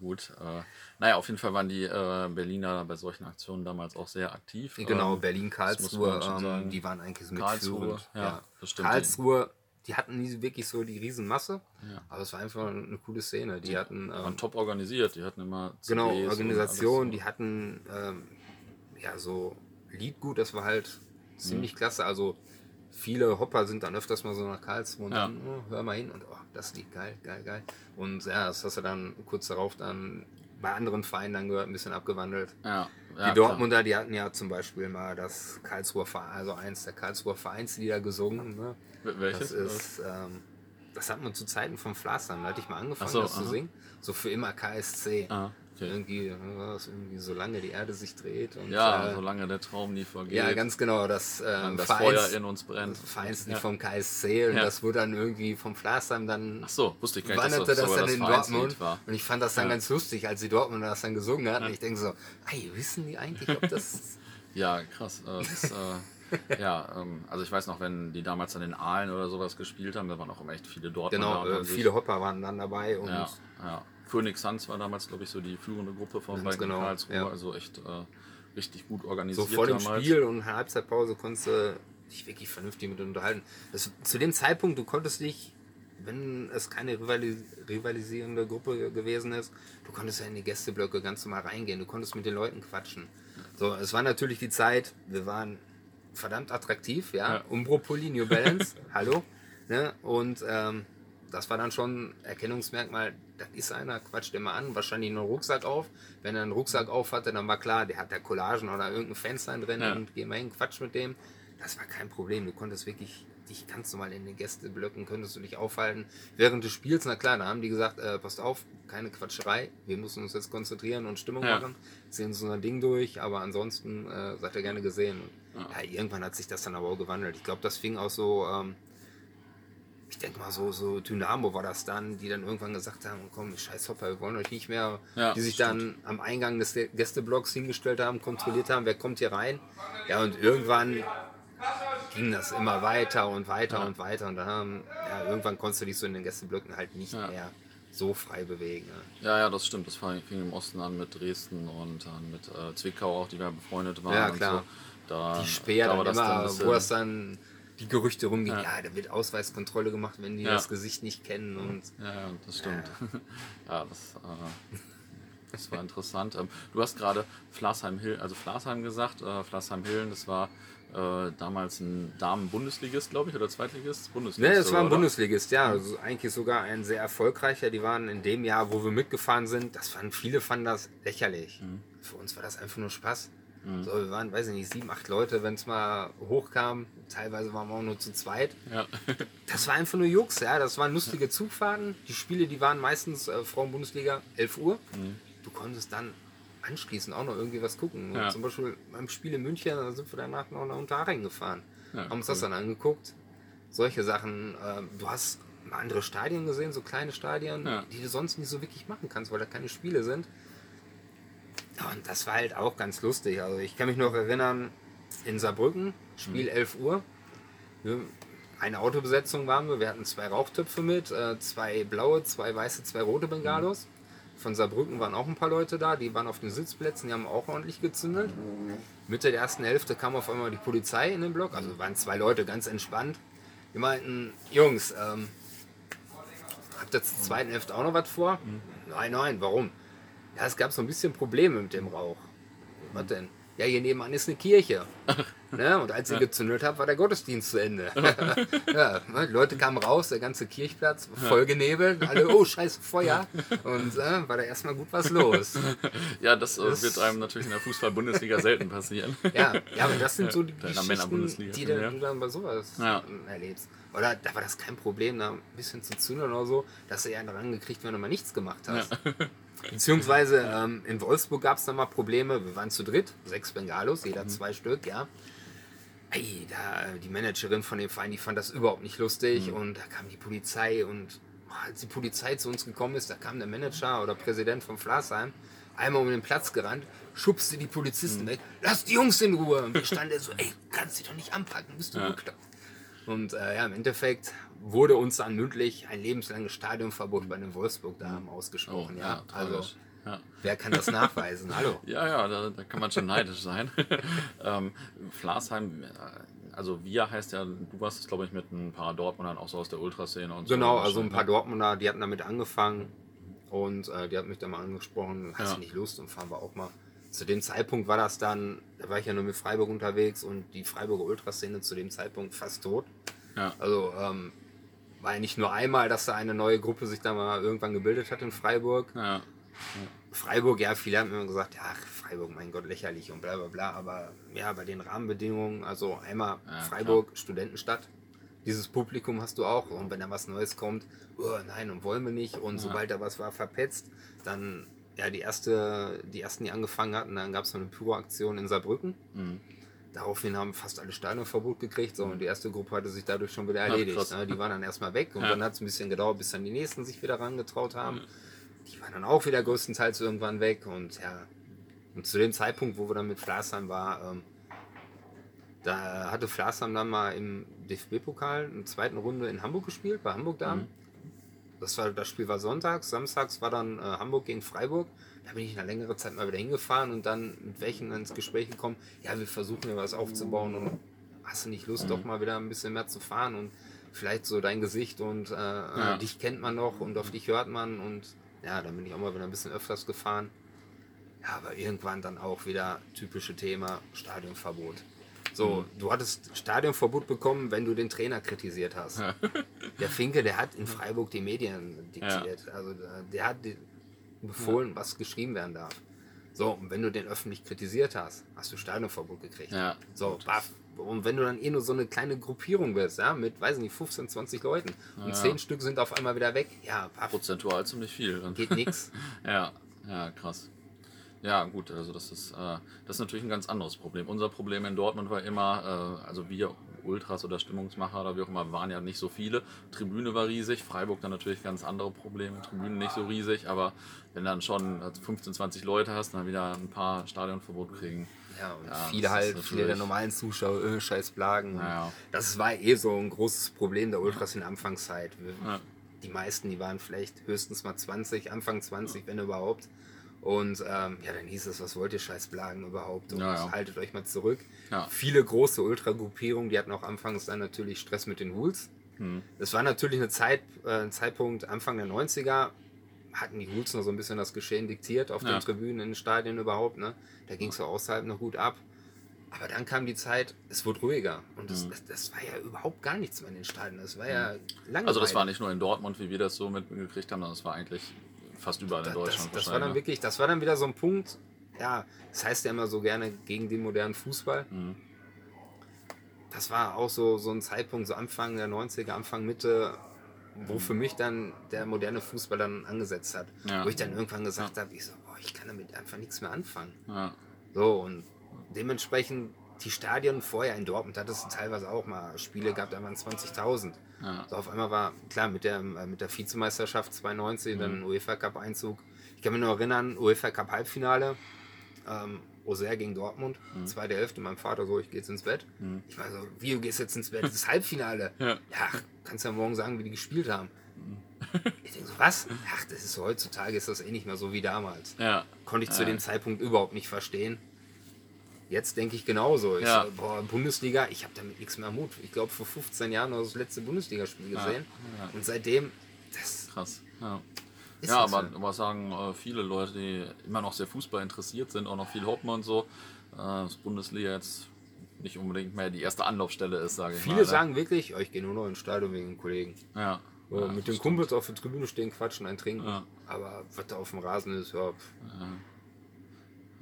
gut. Äh, naja, auf jeden Fall waren die äh, Berliner bei solchen Aktionen damals auch sehr aktiv. genau, Ähm, Berlin, Karlsruhe, ähm, die waren eigentlich so Karlsruhe, ja, das stimmt. Karlsruhe, die hatten nie wirklich so die Riesenmasse, aber es war einfach eine coole Szene. Die hatten waren ähm, top organisiert, die hatten immer genau CDs und Organisation, alles die hatten ähm, ja so Liedgut, das war halt Mhm. ziemlich klasse. Also viele Hopper sind dann öfters mal so nach Karlsruhe und Ja. dann, oh, hör mal hin und oh, das Lied geil, geil, geil. Und ja, das hast du dann kurz darauf dann bei anderen Vereinen dann gehört, ein bisschen abgewandelt. so. Ja, Die ja, Dortmunder, die hatten ja zum Beispiel mal das Karlsruher Verein, also eins der Karlsruher Vereinslieder gesungen. Ne? Klar. Welches? Das ist, ähm, das hat man zu Zeiten von Flasern, da hatte ich mal angefangen, so, das zu aha. singen. So für immer KSC. Ah, okay. Irgendwie, äh, das irgendwie, solange die Erde sich dreht. Und, Ja, äh, solange der Traum nie vergeht. ja, ganz genau, das, ähm, solange das Vereins, Feuer in uns brennt. Vereinslied Ja. vom KSC und Ja. das wurde dann irgendwie vom Flasern dann Ach so, wusste ich gar nicht, dass wanderte das sogar dann in Vereinslied Dortmund. war. Und ich fand das dann Ja. ganz lustig, als die Dortmunder das dann gesungen hatten. Ich denke so, ey, wissen die eigentlich, ob das Ja, krass. Äh, das, äh, ja, ähm, also ich weiß noch, wenn die damals an den Aalen oder sowas gespielt haben, da waren auch immer echt viele Dortmunder. Genau, und äh, viele Hopper waren dann dabei und Ja, ja. Phoenix Suns war damals, glaube ich, so die führende Gruppe von Ganz genau, Karlsruhe. ja. Also echt äh, richtig gut so organisiert vor dem damals. Spiel und Halbzeitpause konntest du dich wirklich vernünftig mit unterhalten. Das, zu dem Zeitpunkt, du konntest dich, wenn es keine rivalis rivalisierende Gruppe gewesen ist, du konntest ja in die Gästeblöcke ganz normal reingehen, du konntest mit den Leuten quatschen. So, es war natürlich die Zeit, wir waren verdammt attraktiv, ja, Ja. Umbro Pulli, New Balance, hallo, ne? und ähm, das war dann schon ein Erkennungsmerkmal, das ist einer, quatscht immer an, wahrscheinlich nur einen Rucksack auf. Wenn er einen Rucksack auf hatte, dann war klar, der hat da Collagen oder irgendein Fansign drin Ja. und geh mal hin, quatsch mit dem. Das war kein Problem. Du konntest wirklich dich ganz normal in den Gästeblöcken, könntest du dich aufhalten. Während des Spiels, na klar, da haben die gesagt, äh, passt auf, keine Quatscherei, wir müssen uns jetzt konzentrieren und Stimmung Ja. machen, ziehen so ein Ding durch, aber ansonsten äh, seid ihr gerne gesehen. Ja. Ja, irgendwann hat sich das dann aber auch gewandelt. Ich glaube, das fing auch so, ähm, ich denke mal so, so Dynamo war das dann, die dann irgendwann gesagt haben, komm, scheiß Hopper, wir wollen euch nicht mehr, Ja, die sich stimmt. dann am Eingang des Gästeblocks hingestellt haben, kontrolliert haben, wer kommt hier rein. Ja, und irgendwann ging das immer weiter und weiter Ja. und weiter und dann haben, ja, irgendwann konntest du dich so in den Gästeblöcken halt nicht Ja. mehr so frei bewegen. Ne? Ja, ja, das stimmt. Das fing im Osten an mit Dresden und dann mit äh, Zwickau auch, die wir befreundet waren. Ja, klar. So. Da, Die Speer da dann das immer, dann bisschen- wo es dann die Gerüchte rumgehen, Ja. ja. da wird Ausweiskontrolle gemacht, wenn die Ja. das Gesicht nicht kennen und Ja, das stimmt. Ja, das, äh, das war interessant. Ähm, du hast gerade Flasheim-Hill, also Flasheim gesagt. Äh, Flasheim-Hillen, das war äh, damals ein Damen-Bundesligist, glaube ich, oder Zweitligist? Bundesligist. Ne, es war ein oder? Bundesligist, ja. Also eigentlich sogar ein sehr erfolgreicher. Die waren in dem Jahr, wo wir mitgefahren sind, das fanden viele fanden das lächerlich. Mhm. Für uns war das einfach nur Spaß. So, wir waren, weiß ich nicht, sieben, acht Leute, wenn es mal hochkam. Teilweise waren wir auch nur zu zweit. Ja. Das war einfach nur Jux, ja. Das waren lustige Zugfahrten. Die Spiele, die waren meistens äh, Frauen-Bundesliga 11 Uhr. Du konntest dann anschließend auch noch irgendwie was gucken. Ja. Zum Beispiel beim Spiel in München, da sind wir danach noch nach Unterhaching gefahren. Ja, haben uns das cool. dann angeguckt. Solche Sachen. ähm, du hast mal andere Stadien gesehen, so kleine Stadien, Ja. die du sonst nicht so wirklich machen kannst, weil da keine Spiele sind. Und das war halt auch ganz lustig. Also ich kann mich noch erinnern, in Saarbrücken, Spiel 11 Uhr. Wir, eine Autobesetzung waren wir. Wir hatten zwei Rauchtöpfe mit, äh, zwei blaue, zwei weiße, zwei rote Bengalos. Von Saarbrücken waren auch ein paar Leute da, die waren auf den Sitzplätzen, die haben auch ordentlich gezündelt. Mitte der ersten Hälfte kam auf einmal die Polizei in den Block, also waren zwei Leute ganz entspannt. Die meinten, Jungs, ähm, habt ihr zur zweiten Hälfte auch noch was vor? Nein, nein, warum? Ja, es gab so ein bisschen Probleme mit dem Rauch. Was denn? Ja, hier nebenan ist eine Kirche. ne? Und als ihr gezündelt habt, war der Gottesdienst zu Ende. ja, ne? Leute kamen raus, der ganze Kirchplatz voll genebelt. Alle, oh, scheiße, Feuer. Und äh, war da erstmal gut was los. ja, das, äh, Das- wird einem natürlich in der Fußball-Bundesliga selten passieren. Ja, ja, aber das sind so die In der Geschichten, die dann, ja. du dann bei sowas Ja. erlebst. Oder da war das kein Problem, da ein bisschen zu zündern oder so, dass du eher daran gekriegt, wenn du mal nichts gemacht hast. Beziehungsweise ähm, in Wolfsburg gab es dann mal Probleme. Wir waren zu dritt, sechs Bengalos, Mhm. jeder zwei Stück, ja. Ey, da, die Managerin von dem Verein, die fand das überhaupt nicht lustig Mhm. und da kam die Polizei und als die Polizei zu uns gekommen ist, da kam der Manager oder Präsident von Flasheim einmal um den Platz gerannt, schubste die Mhm. Polizisten weg, lass die Jungs in Ruhe. Und wir standen da so, ey, kannst sie doch nicht anpacken, bist du Ja. bekloppt. Und äh, ja, im Endeffekt wurde uns dann mündlich ein lebenslanges Stadionverbot bei den Wolfsburg da Oh, ausgesprochen. ja, also ja. wer kann das nachweisen? Hallo. Ja, ja, da, da kann man schon neidisch sein. ähm, Flasheim, äh, also wir heißt ja, du warst es glaube ich mit ein paar Dortmundern auch so aus der Ultraszene und so. Genau, also ein paar Dortmunder, die hatten damit angefangen und äh, die hat mich dann mal angesprochen, hast Ja. du nicht Lust und fahren wir auch mal. Zu dem Zeitpunkt war das dann, da war ich ja nur mit Freiburg unterwegs und die Freiburger Ultraszene zu dem Zeitpunkt fast tot. Ja. Also ähm, war ja nicht nur einmal, dass da eine neue Gruppe sich da mal irgendwann gebildet hat in Freiburg. Ja. Freiburg, ja, viele haben immer gesagt, ja, Freiburg, mein Gott, lächerlich und bla bla bla, aber ja, bei den Rahmenbedingungen, also einmal Ja, Freiburg, Studentenstadt, dieses Publikum hast du auch und wenn da was Neues kommt, oh, nein, und wollen wir nicht und sobald da was war, verpetzt, dann, ja, die erste, die ersten, die angefangen hatten, dann gab es so eine Pyro-Aktion in Saarbrücken. Mhm. Daraufhin haben fast alle Stadionverbot gekriegt, so, und die erste Gruppe hatte sich dadurch schon wieder erledigt. krass. ne? Die waren dann erstmal weg und Ja. dann hat es ein bisschen gedauert, bis dann die nächsten sich wieder rangetraut haben. Die waren dann auch wieder größtenteils irgendwann weg und ja. Und zu dem Zeitpunkt, wo wir dann mit Flasheim war, ähm, da hatte Flasheim dann mal im DFB-Pokal in der zweiten Runde in Hamburg gespielt, bei Hamburg Damen. Das, war, das Spiel war sonntags, samstags war dann äh, Hamburg gegen Freiburg. Da bin ich eine längere Zeit mal wieder hingefahren und dann mit welchen ins Gespräch gekommen, ja, wir versuchen ja was aufzubauen und hast du nicht Lust, doch mal wieder ein bisschen mehr zu fahren und vielleicht so dein Gesicht und äh, Ja. äh, dich kennt man noch und auf dich hört man und ja, dann bin ich auch mal wieder ein bisschen öfters gefahren. Ja, aber irgendwann dann auch wieder typische Thema Stadionverbot. So, du hattest Stadionverbot bekommen, wenn du den Trainer kritisiert hast. Der Finke, der hat in Freiburg die Medien diktiert. Also der- der hat befohlen, was geschrieben werden darf. So, und wenn du den öffentlich kritisiert hast, hast du Stadionverbot gekriegt. Ja. So, baff. Und wenn du dann eh nur so eine kleine Gruppierung bist, ja, mit, weiß nicht, 15, 20 Leuten und Ja. 10 Stück sind auf einmal wieder weg, ja, baff, Prozentual ziemlich viel. Geht nix. Ja, ja, krass. Ja, gut, also das ist, äh, das ist natürlich ein ganz anderes Problem. Unser Problem in Dortmund war immer, äh, also wir Ultras oder Stimmungsmacher oder wie auch immer, waren ja nicht so viele. Tribüne war riesig, Freiburg dann natürlich ganz andere Probleme, Tribüne nicht so riesig, aber wenn dann schon 15, 20 Leute hast, dann wieder ein paar Stadionverbot kriegen. Ja, und Ja, viele halt, viele der normalen Zuschauer, äh, scheiß Blagen. Ja. Das war eh so ein großes Problem der Ultras in der Anfangszeit. Die meisten, die waren vielleicht höchstens mal 20, Anfang 20, wenn überhaupt. Und ähm, ja, dann hieß es, was wollt ihr scheiß Blagen überhaupt? Und haltet euch mal zurück. Viele große Ultragruppierungen, die hatten auch anfangs dann natürlich Stress mit den Rules. Hm. Das war natürlich eine Zeit, äh, ein Zeitpunkt Anfang der 90er, hatten die Rules noch so ein bisschen das Geschehen diktiert auf Ja. den Tribünen, in den Stadien überhaupt. Ne? Da ging es so außerhalb noch gut ab. Aber dann kam die Zeit, es wurde ruhiger. Und das, das, das war ja überhaupt gar nichts mehr in den Stadien. Das war ja lange. Hm. Also das war nicht nur in Dortmund, wie wir das so mitgekriegt haben, sondern das war eigentlich fast überall in Deutschland das, das war dann ne? wirklich, das war dann wieder so ein Punkt, ja, das heißt ja immer so gerne gegen den modernen Fußball. Mhm. Das war auch so, so ein Zeitpunkt, so Anfang der 90er, Anfang Mitte, wo für mich dann der moderne Fußball dann angesetzt hat. Ja. Wo ich dann irgendwann gesagt habe, ich so, boah, ich kann damit einfach nichts mehr anfangen. Ja. So, und dementsprechend die Stadien vorher in Dortmund hattest du teilweise auch mal Spiele gehabt, da waren 20.000. Ja. So auf einmal war, klar, mit der, äh, mit der Vizemeisterschaft 92, dann UEFA Cup Einzug. Ich kann mich noch erinnern, UEFA Cup Halbfinale, ähm, Auxerre gegen Dortmund, zweite Hälfte, mein Vater so, ich gehe jetzt ins Bett. Ich war so, wie, du gehst jetzt ins Bett? Das ist Halbfinale. Ja. kannst ja morgen sagen, wie die gespielt haben. Ich denke so, was? Ach, das ist so, heutzutage ist das eh nicht mehr so wie damals. Ja. Konnte ich zu Ja. dem Zeitpunkt überhaupt nicht verstehen. Jetzt denke ich genauso. Ich Ja. so, boah, Bundesliga, ich habe damit nichts mehr Mut. Ich glaube, vor 15 Jahren habe ich das letzte Bundesligaspiel gesehen. ja. Und seitdem, das Krass. Ja, Ist ja das aber so? aber sagen äh, viele Leute, die immer noch sehr Fußball interessiert sind, auch noch viel hoppen und so, äh, dass Bundesliga jetzt nicht unbedingt mehr die erste Anlaufstelle ist, sage ich mal. viele ne? sagen wirklich, oh, ich gehe nur noch ins Stadion wegen Kollegen. ja. Ja, mit den stimmt. Kumpels auf der Tribüne stehen, quatschen, ein trinken. Ja. Aber was da auf dem Rasen ist, ja.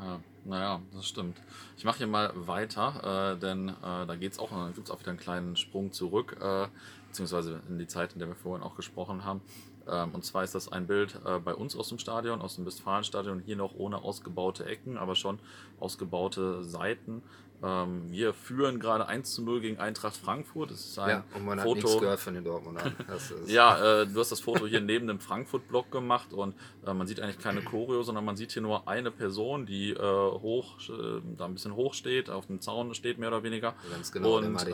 Ja, naja, das stimmt. Ich mache hier mal weiter, äh, denn äh, da geht's auch, da gibt es auch wieder einen kleinen Sprung zurück, äh, beziehungsweise in die Zeit, in der wir vorhin auch gesprochen haben. Ähm, und zwar ist das ein Bild äh, bei uns aus dem Stadion, aus dem Westfalenstadion, hier noch ohne ausgebaute Ecken, aber schon ausgebaute Seiten. Ähm, wir führen gerade 1 zu 0 gegen Eintracht Frankfurt. Das ist ein ja, und man hat Foto. nichts gehört von den Dortmundern. Ja, äh, du hast das Foto hier neben dem Frankfurt-Block gemacht und äh, man sieht eigentlich keine Choreo, sondern man sieht hier nur eine Person, die hoch, da ein bisschen hoch steht, auf dem Zaun steht mehr oder weniger. Ganz genau, Und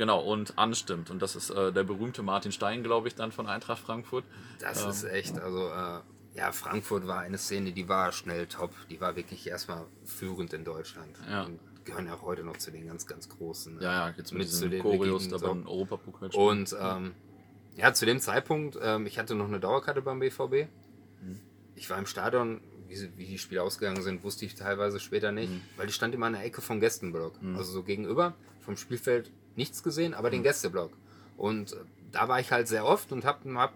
genau, und anstimmt. Und das ist äh, der berühmte Martin Stein, glaube ich, dann von Eintracht Frankfurt. Das Ähm. ist echt, also äh, ja, Frankfurt war eine Szene, die war schnell top. Die war wirklich erstmal führend in Deutschland. Ja. Und gehören ja auch heute noch zu den ganz, ganz großen. ne? Ja, ja, jetzt mit, Mit zu den Choreos da so. beim Europapokal. Und ähm, ja, zu dem Zeitpunkt, ähm, ich hatte noch eine Dauerkarte beim BVB. Ich war im Stadion, wie, wie die Spiele ausgegangen sind, wusste ich teilweise später nicht, weil die stand immer an der Ecke vom Gästenblock. Also so gegenüber, vom Spielfeld nichts gesehen, aber den Gästeblock. Und äh, da war ich halt sehr oft und hab, hab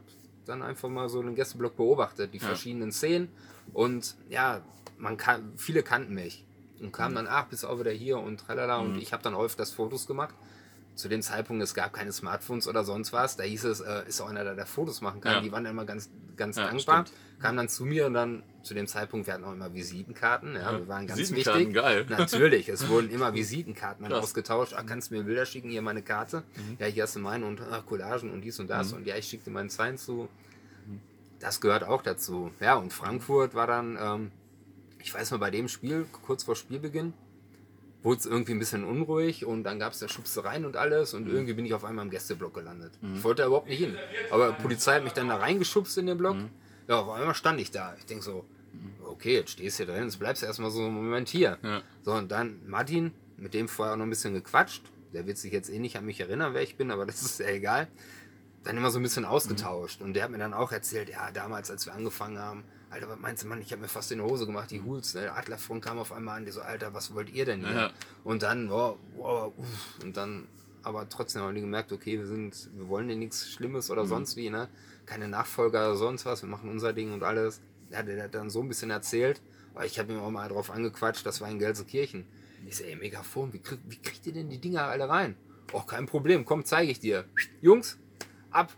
dann einfach mal so den Gästeblock beobachtet, die verschiedenen Szenen. Und ja, man kann, viele kannten mich und kamen dann, ach, bist auch wieder hier und tralala. Und ich habe dann häufig das Fotos gemacht zu dem Zeitpunkt, es gab keine Smartphones oder sonst was, da hieß es, äh, ist auch einer, der, der Fotos machen kann. Ja. Die waren immer ganz, ganz Ja, dankbar. stimmt. Kamen dann zu mir und dann zu dem Zeitpunkt, wir hatten auch immer Visitenkarten, ja, wir waren ganz Visitenkarten, wichtig. geil. Natürlich, es wurden immer Visitenkarten dann Krass. ausgetauscht. Ah, kannst du mir Bilder schicken, hier meine Karte. Mhm. Ja, hier hast du meine und ah, Collagen und dies und das. Und ja, ich schickte meinen Sign zu. Das gehört auch dazu. Ja, und Frankfurt war dann, ähm, ich weiß noch, bei dem Spiel, kurz vor Spielbeginn, wurde es irgendwie ein bisschen unruhig und dann gab es da Schubsereien und alles Mhm. und irgendwie bin ich auf einmal im Gästeblock gelandet. Ich wollte da überhaupt nicht hin. Aber die Polizei hat mich dann da reingeschubst in den Block. Mhm. Ja, auf einmal stand ich da. Ich denke so, okay, jetzt stehst du hier drin, jetzt bleibst du erstmal so einen Moment hier. Ja. So, und dann Martin, mit dem vorher auch noch ein bisschen gequatscht. Der wird sich jetzt eh nicht an mich erinnern, wer ich bin, aber das ist ja egal. Dann immer so ein bisschen ausgetauscht. Und der hat mir dann auch erzählt, ja, damals, als wir angefangen haben, Alter, was meinst du, Mann, ich habe mir fast in die Hose gemacht, die Hools, ne? Adlerfront kam auf einmal an, die so, Alter, was wollt ihr denn hier? Ja. Und dann, wow, wow, uff. und dann, aber trotzdem haben die gemerkt, okay, wir sind, wir wollen dir nichts Schlimmes oder sonst wie, ne? Keine Nachfolger oder sonst was, wir machen unser Ding und alles. Ja, der, der hat dann so ein bisschen erzählt, aber ich habe ihm auch mal drauf angequatscht, das war in Gelsenkirchen. Ich so, ey, Megafon, wie, krieg, wie kriegt ihr denn die Dinger alle rein? Och, kein Problem, komm, zeige ich dir. Jungs, ab.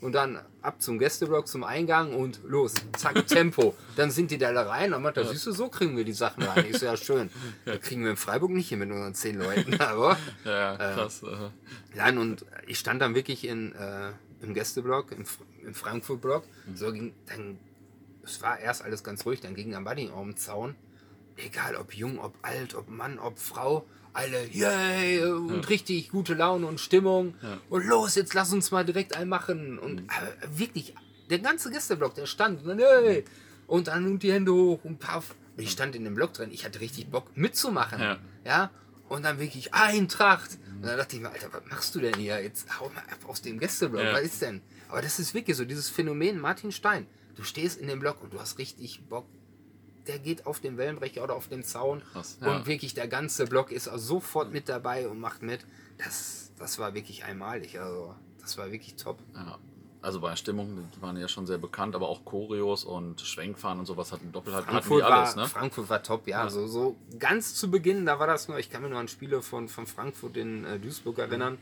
Und dann ab zum Gästeblock, zum Eingang und los, zack, Tempo. Dann sind die da alle rein und meinte, siehst du, so kriegen wir die Sachen rein. Ich so, ja, schön. Das kriegen wir in Freiburg nicht hin mit unseren zehn Leuten, aber Ja, ja, krass. äh, Nein, und ich stand dann wirklich in, äh, im Gästeblock, im, im Frankfurt-Block. Mhm. So ging, dann, es war erst alles ganz ruhig, dann ging am Buddy um den Zaun. Egal ob jung, ob alt, ob Mann, ob Frau, alle, yay, und richtig gute Laune und Stimmung. Und los, jetzt lass uns mal direkt ein machen. Und Mhm. wirklich, der ganze Gästeblock, der stand, und dann, hey, und dann und die Hände hoch und paff. Und ich stand in dem Block drin, ich hatte richtig Bock mitzumachen. Ja. Ja, und dann wirklich Eintracht. Und dann dachte ich mir, Alter, was machst du denn hier? Jetzt hau mal ab aus dem Gästeblock. Ja. Was ist denn? Aber das ist wirklich so, dieses Phänomen Martin Stein. Du stehst in dem Block und du hast richtig Bock. Der geht auf den Wellenbrecher oder auf den Zaun. Krass, ja. Und wirklich der ganze Block ist also sofort mit dabei und macht mit. Das, das war wirklich einmalig. Also, das war wirklich top. ja. Also bei Stimmung, die waren ja schon sehr bekannt, aber auch Choreos und Schwenkfahren und sowas hatten doppelt die Frankfurt, alles, war, ne? Frankfurt war top, ja. So, so ganz zu Beginn, da war das nur, ich kann mich nur an Spiele von, von Frankfurt in äh, Duisburg erinnern.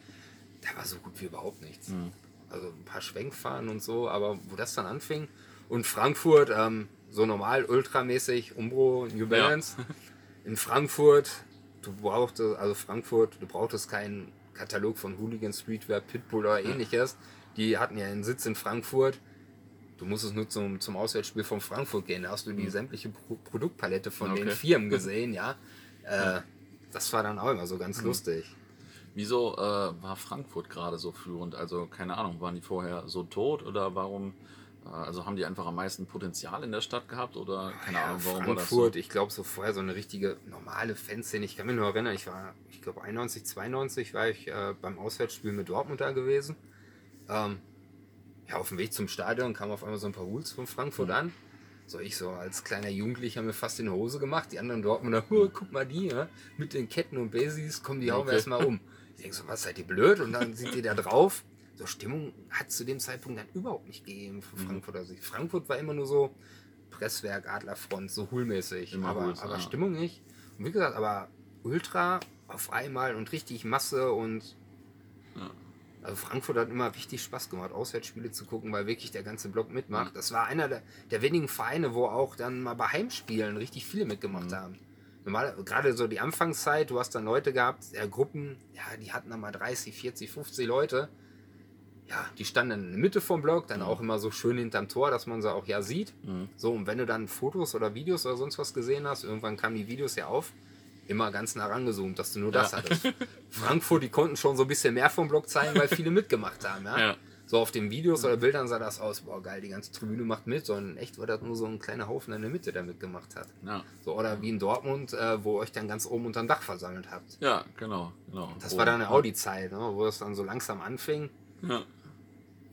Da war so gut wie überhaupt nichts. Mhm. Also ein paar Schwenkfahren und so, aber wo das dann anfing. Und Frankfurt, ähm, so normal, ultramäßig, Umbro, New Balance. In Frankfurt, du brauchtest, also Frankfurt, du brauchtest keinen Katalog von Hooligan Streetwear, Pitbull oder ähnliches. Die hatten ja einen Sitz in Frankfurt. Du musstest nur zum, zum Auswärtsspiel von Frankfurt gehen. Da hast du die sämtliche Pro Produktpalette von den Mhm. Okay. Firmen gesehen, ja. Äh, das war dann auch immer so Mhm. ganz lustig. Wieso äh, war Frankfurt gerade so führend? Also keine Ahnung, waren die vorher so tot oder warum? Also haben die einfach am meisten Potenzial in der Stadt gehabt oder keine Ahnung, warum Frankfurt, war das ich glaube so vorher so eine richtige normale Fanszene. Ich kann mich nur erinnern, ich war, ich glaube 91, 92 war ich äh, beim Auswärtsspiel mit Dortmund da gewesen. Ähm, ja, auf dem Weg zum Stadion kamen auf einmal so ein paar Hools von Mhm. Frankfurt an. So ich so als kleiner Jugendlicher mir fast in die Hose gemacht. Die anderen Dortmunder, "Huh, guck mal die, ja, mit den Ketten und Basis, kommen die Okay. erstmal um. Ich denke so, was seid ihr blöd? Und dann sind die da drauf. So Stimmung hat zu dem Zeitpunkt dann überhaupt nicht gegeben von Mhm. Frankfurt. Also Frankfurt war immer nur so Presswerk, Adlerfront, so hulmäßig. Immer aber Huls, aber ja. Stimmung nicht. Und wie gesagt, aber Ultra auf einmal und richtig Masse und Ja. also Frankfurt hat immer richtig Spaß gemacht, Auswärtsspiele zu gucken, weil wirklich der ganze Block mitmacht. Mhm. Das war einer der, der wenigen Vereine, wo auch dann mal bei Heimspielen richtig viele mitgemacht Mhm. haben. Normal, gerade so die Anfangszeit, du hast dann Leute gehabt, ja, Gruppen, ja, die hatten dann mal 30, 40, 50 Leute. Ja, die standen dann in der Mitte vom Block, dann auch immer so schön hinterm Tor, dass man sie auch ja sieht. Mhm. So, und wenn du dann Fotos oder Videos oder sonst was gesehen hast, irgendwann kamen die Videos ja auf, immer ganz nah rangezoomt, dass du nur das Ja. hattest. Frankfurt, die konnten schon so ein bisschen mehr vom Block zeigen, weil viele mitgemacht haben. Ja? Ja. So auf den Videos oder Bildern sah das aus, boah geil, die ganze Tribüne macht mit, sondern echt war das nur so ein kleiner Haufen in der Mitte, der mitgemacht hat. Ja. So, oder wie in Dortmund, äh, wo ihr euch dann ganz oben unterm Dach versammelt habt. Ja, genau, genau. Das Wo- war dann eine Audi-Zeit, ne, wo es dann so langsam anfing, Ja.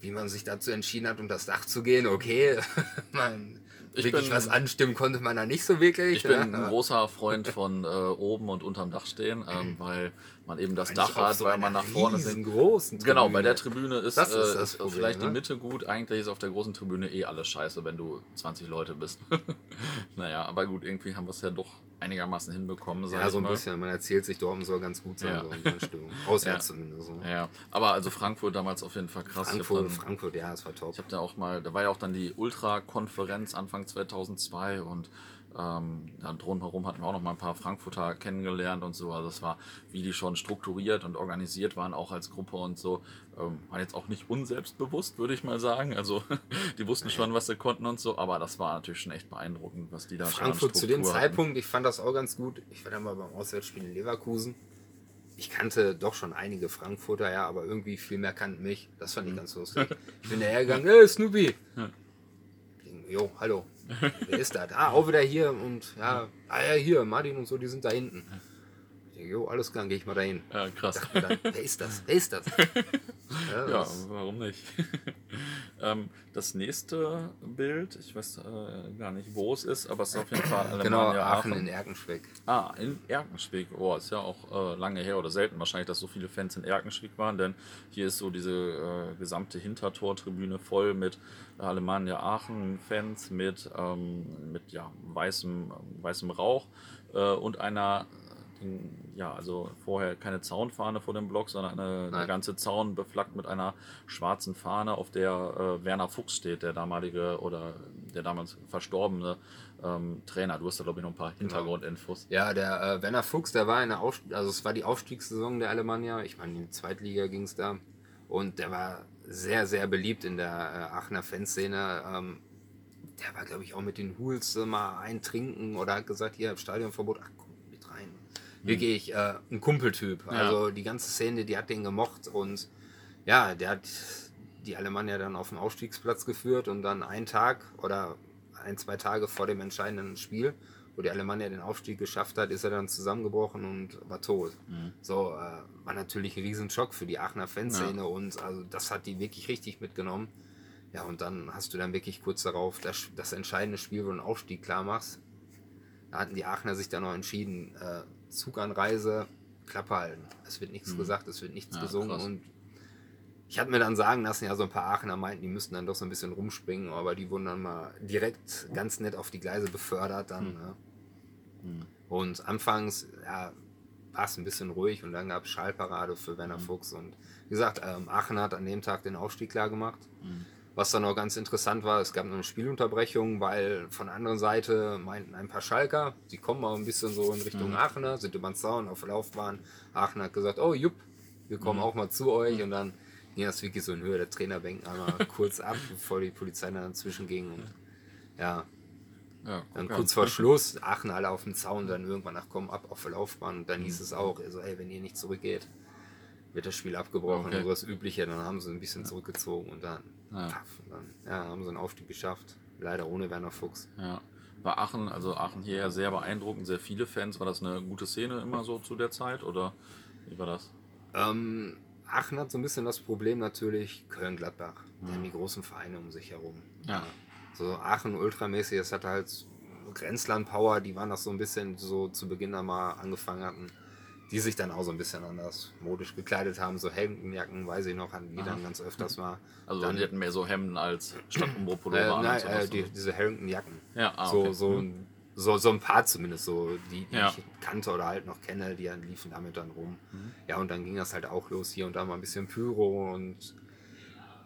Wie man sich dazu entschieden hat, unter das Dach zu gehen. Okay, man, Ich wirklich bin- was anstimmen konnte man da nicht so wirklich. Ich bin ein großer Freund von äh, oben und unterm Dach stehen, ähm, weil man eben das Eigentlich Dach hat, so weil man nach vorne sieht. riesengroßen Genau, bei Tribüne. der Tribüne ist, Das ist äh, das ist Problem, vielleicht die ne? Mitte gut. Eigentlich ist auf der großen Tribüne eh alles scheiße, wenn du 20 Leute bist. naja, aber gut, irgendwie haben wir es ja doch einigermaßen hinbekommen. Ja, so ein mal. bisschen. Man erzählt sich, Dortmund soll ganz gut sein, Ja. so Stimmung. Auswärts Ja. zumindest. So. Ja, aber also Frankfurt damals auf jeden Fall krass. Frankfurt, dann- Frankfurt, ja, es war top. Ich habe da auch mal, da war ja auch dann die Ultra-Konferenz Anfang 2002 und ähm, dann drumherum hatten wir auch noch mal ein paar Frankfurter kennengelernt und so. Also es war, wie die schon strukturiert und organisiert waren, auch als Gruppe und so. Ähm, war jetzt auch nicht unselbstbewusst, würde ich mal sagen. Also die wussten schon, was sie konnten und so, aber das war natürlich schon echt beeindruckend, was die da Frankfurt zu dem. Zeitpunkt, ich fand das auch ganz gut. Ich war dann mal beim Auswärtsspiel in Leverkusen. Ich kannte doch schon einige Frankfurter, ja, aber irgendwie viel mehr kannten mich. Das fand ich ganz lustig. Ich bin daher gegangen, hey Snoopy. Jo, hallo. Wer ist das? Ah, auch wieder hier und ja, ah ja, hier, Martin und so, die sind da hinten. Jo, alles klar, gehe ich mal dahin. Ja, krass. Dann, wer ist das? Wer ist das? Ja, Ja, warum nicht? ähm, das nächste Bild, ich weiß äh, gar nicht, wo es ist, aber es ist auf jeden Fall genau, Alemannia Aachen in Erkenschwick. Ah, in Erkenschwick. Oh, ist ja auch äh, lange her oder selten wahrscheinlich, dass so viele Fans in Erkenschwick waren, denn hier ist so diese äh, gesamte Hintertortribüne voll mit Alemannia Aachen-Fans, mit, ähm, mit ja, weißem, weißem Rauch äh, und einer, ja, also vorher keine Zaunfahne vor dem Block, sondern eine, der Nein. ganze Zaun beflaggt mit einer schwarzen Fahne, auf der äh, Werner Fuchs steht, der damalige oder der damals verstorbene ähm, Trainer. Du hast da, glaube ich, noch ein paar Hintergrundinfos. Ja, der äh, Werner Fuchs, der war in der Auf also es war die Aufstiegssaison der Alemannia. Ich meine, in die Zweitliga ging es da. Und der war sehr, sehr beliebt in der äh, Aachener Fanszene. Ähm, der war, glaube ich, auch mit den Hools mal eintrinken oder hat gesagt, hier, Stadionverbot, ach. Wirklich äh, ein Kumpeltyp. Ja. Also die ganze Szene, die hat den gemocht und ja, der hat die Alemannia dann auf den Aufstiegsplatz geführt und dann einen Tag oder ein, zwei Tage vor dem entscheidenden Spiel, wo die Alemannia den Aufstieg geschafft hat, ist er dann zusammengebrochen und war tot. So, äh, war natürlich ein Riesenschock für die Aachener Fanszene und also das hat die wirklich richtig mitgenommen. Ja, und dann hast du dann wirklich kurz darauf das, das entscheidende Spiel, wo du einen Aufstieg klar machst. Da hatten die Aachener sich dann noch entschieden, äh, Zuganreise, Klappe halten. Es wird nichts gesagt, es wird nichts Ja, gesungen krass. und ich hatte mir dann sagen lassen, ja, so ein paar Aachener meinten, die müssten dann doch so ein bisschen rumspringen, aber die wurden dann mal direkt ganz nett auf die Gleise befördert dann. Ne? Und anfangs, ja, war es ein bisschen ruhig und dann gab es Schallparade für Werner Fuchs und wie gesagt, ähm, Aachen hat an dem Tag den Aufstieg klar gemacht. Was dann auch ganz interessant war, es gab eine Spielunterbrechung, weil von der anderen Seite meinten ein paar Schalker, die kommen mal ein bisschen so in Richtung Aachener, sind über den Zaun auf der Laufbahn. Aachen hat gesagt, oh jupp, wir kommen auch mal zu euch. Und dann ging das wirklich so in Höhe der Trainerbänken einmal kurz ab, bevor die Polizei dann dazwischen ging. Und ja, Ja, dann kurz an. vor Schluss, Aachen alle auf dem Zaun, dann irgendwann nach kommen ab auf der Laufbahn. Und dann hieß Mhm. es auch, also ey, wenn ihr nicht zurückgeht, wird das Spiel abgebrochen. Okay. und so das Übliche, dann haben sie ein bisschen zurückgezogen. Und dann, Ja. ja, haben sie einen Aufstieg geschafft. Leider ohne Werner Fuchs. Ja. War Aachen, also Aachen hier ja sehr beeindruckend, sehr viele Fans. War das eine gute Szene immer so zu der Zeit oder wie war das? Ähm, Aachen hat so ein bisschen das Problem natürlich Köln-Gladbach. Die haben die großen Vereine um sich herum. Ja. So Aachen ultramäßig, das hatte halt Grenzland Power, die waren das so ein bisschen so zu Beginn da mal angefangen hatten, die sich dann auch so ein bisschen anders modisch gekleidet haben, so Hemdenjacken, weiß ich noch, hatten die dann ganz öfters mal. Also dann, die hatten mehr so Hemden als statt Umbro-Pullover äh, an nein, äh, die, diese Harrington-Jacken. Ja, ah, so, okay. so, ein- so, so ein paar zumindest, so die, die Ja. ich kannte oder halt noch kenne, die dann liefen damit dann rum. Mhm. Ja, und dann ging das halt auch los, hier und da mal ein bisschen Pyro und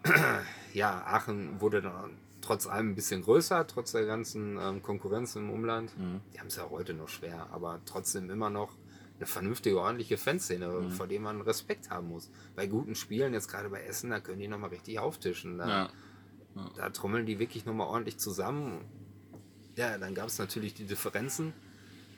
ja, Aachen wurde dann trotz allem ein bisschen größer, trotz der ganzen ähm, Konkurrenz im Umland. Mhm. Die haben es ja heute noch schwer, aber trotzdem immer noch eine vernünftige, ordentliche Fanszene, Mhm. vor der man Respekt haben muss. Bei guten Spielen, jetzt gerade bei Essen, da können die nochmal richtig auftischen. Da, Ja. da trommeln die wirklich nochmal ordentlich zusammen. Ja, dann gab es natürlich die Differenzen.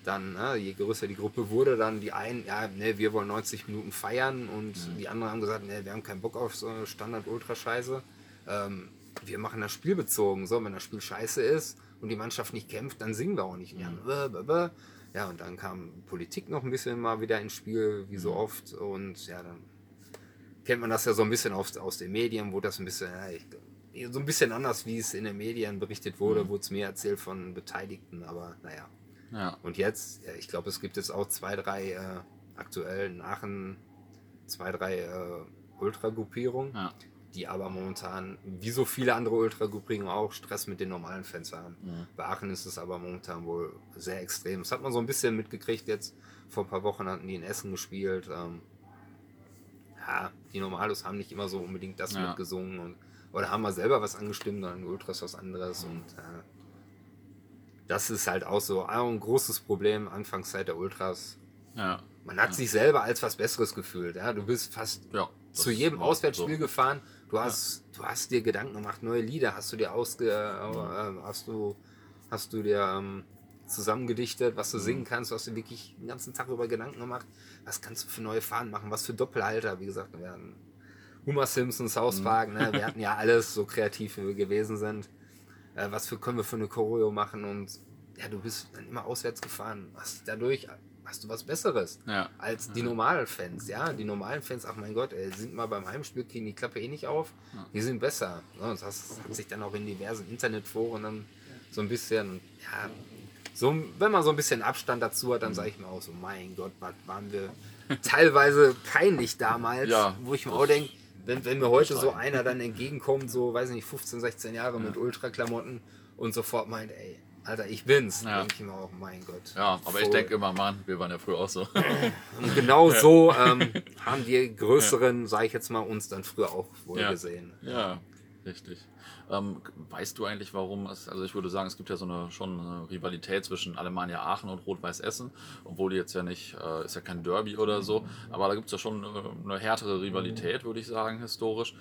dann, ne, je größer die Gruppe wurde, dann die einen, ja, ne, wir wollen 90 Minuten feiern und Mhm. die anderen haben gesagt, ne, wir haben keinen Bock auf so eine Standard-Ultrascheiße. Ähm, wir machen das Spiel bezogen. So, wenn das Spiel scheiße ist und die Mannschaft nicht kämpft, dann singen wir auch nicht mehr. Bäh. Ja, und dann kam Politik noch ein bisschen mal wieder ins Spiel, wie Mhm. so oft. Und ja, dann kennt man das ja so ein bisschen aus, aus den Medien, wo das ein bisschen, ja, ich, so ein bisschen anders, wie es in den Medien berichtet Mhm. wurde, wurde es mir erzählt von Beteiligten, aber naja. Ja. Und jetzt, ja, ich glaube, es gibt jetzt auch zwei, drei äh, aktuell in Aachen, zwei, drei äh, Ultragruppierungen, Ja. Die aber momentan, wie so viele andere Ultragruppierungen auch, Stress mit den normalen Fans haben. Bei Aachen ist es aber momentan wohl sehr extrem. Das hat man so ein bisschen mitgekriegt jetzt. Vor ein paar Wochen hatten die in Essen gespielt. Ähm, ja, die Normalos haben nicht immer so unbedingt das Ja. mitgesungen und oder haben mal selber was angestimmt, dann Ultras was anderes und äh, das ist halt auch so ein großes Problem Anfangszeit der Ultras. Ja. Man hat sich selber als was Besseres gefühlt. Ja? Du bist fast Ja. zu jedem Auswärtsspiel so. gefahren. Du hast, du hast dir Gedanken gemacht, neue Lieder hast du dir ausge, äh, hast du, hast du dir ähm, zusammengedichtet, was du Mhm. singen kannst. Du hast dir wirklich den ganzen Tag über Gedanken gemacht. Was kannst du für neue Fahnen machen? Was für Doppelhalter? Wie gesagt, wir hatten Homer Simpson, South Mhm. Park. Ne? Wir hatten ja alles so kreativ, wie wir gewesen sind. Äh, was für, können wir für eine Choreo machen? Und ja, du bist dann immer auswärts gefahren. Hast dadurch hast du was Besseres Ja. als die normalen Fans. Ja, die normalen Fans, ach mein Gott, ey, sind mal beim Heimspiel, kriegen die Klappe eh nicht auf. Die sind besser. Ne? Und das hat sich dann auch in diversen Internetforen dann so ein bisschen, ja, so, wenn man so ein bisschen Abstand dazu hat, dann sage ich mir auch so, mein Gott, was waren wir teilweise peinlich damals, Ja, wo ich mir auch denke, wenn, wenn mir heute so einer dann entgegenkommt, so, weiß ich nicht, 15, 16 Jahre mit Ultraklamotten und sofort meint, ey, Alter, ich bin's, Ja. denke ich mir auch, mein Gott. Ja, aber ich Voll. denke immer, Mann, wir waren ja früher auch so. Und genau so ähm, haben die größeren, sage ich jetzt mal, uns dann früher auch wohl Ja. gesehen. Ja, richtig. Ähm, weißt du eigentlich, warum es, also ich würde sagen, es gibt ja so eine schon eine Rivalität zwischen Alemannia Aachen und Rot-Weiß Essen, obwohl die jetzt ja nicht, äh, ist ja kein Derby oder so, aber da gibt es ja schon eine, eine härtere Rivalität, würde ich sagen, historisch.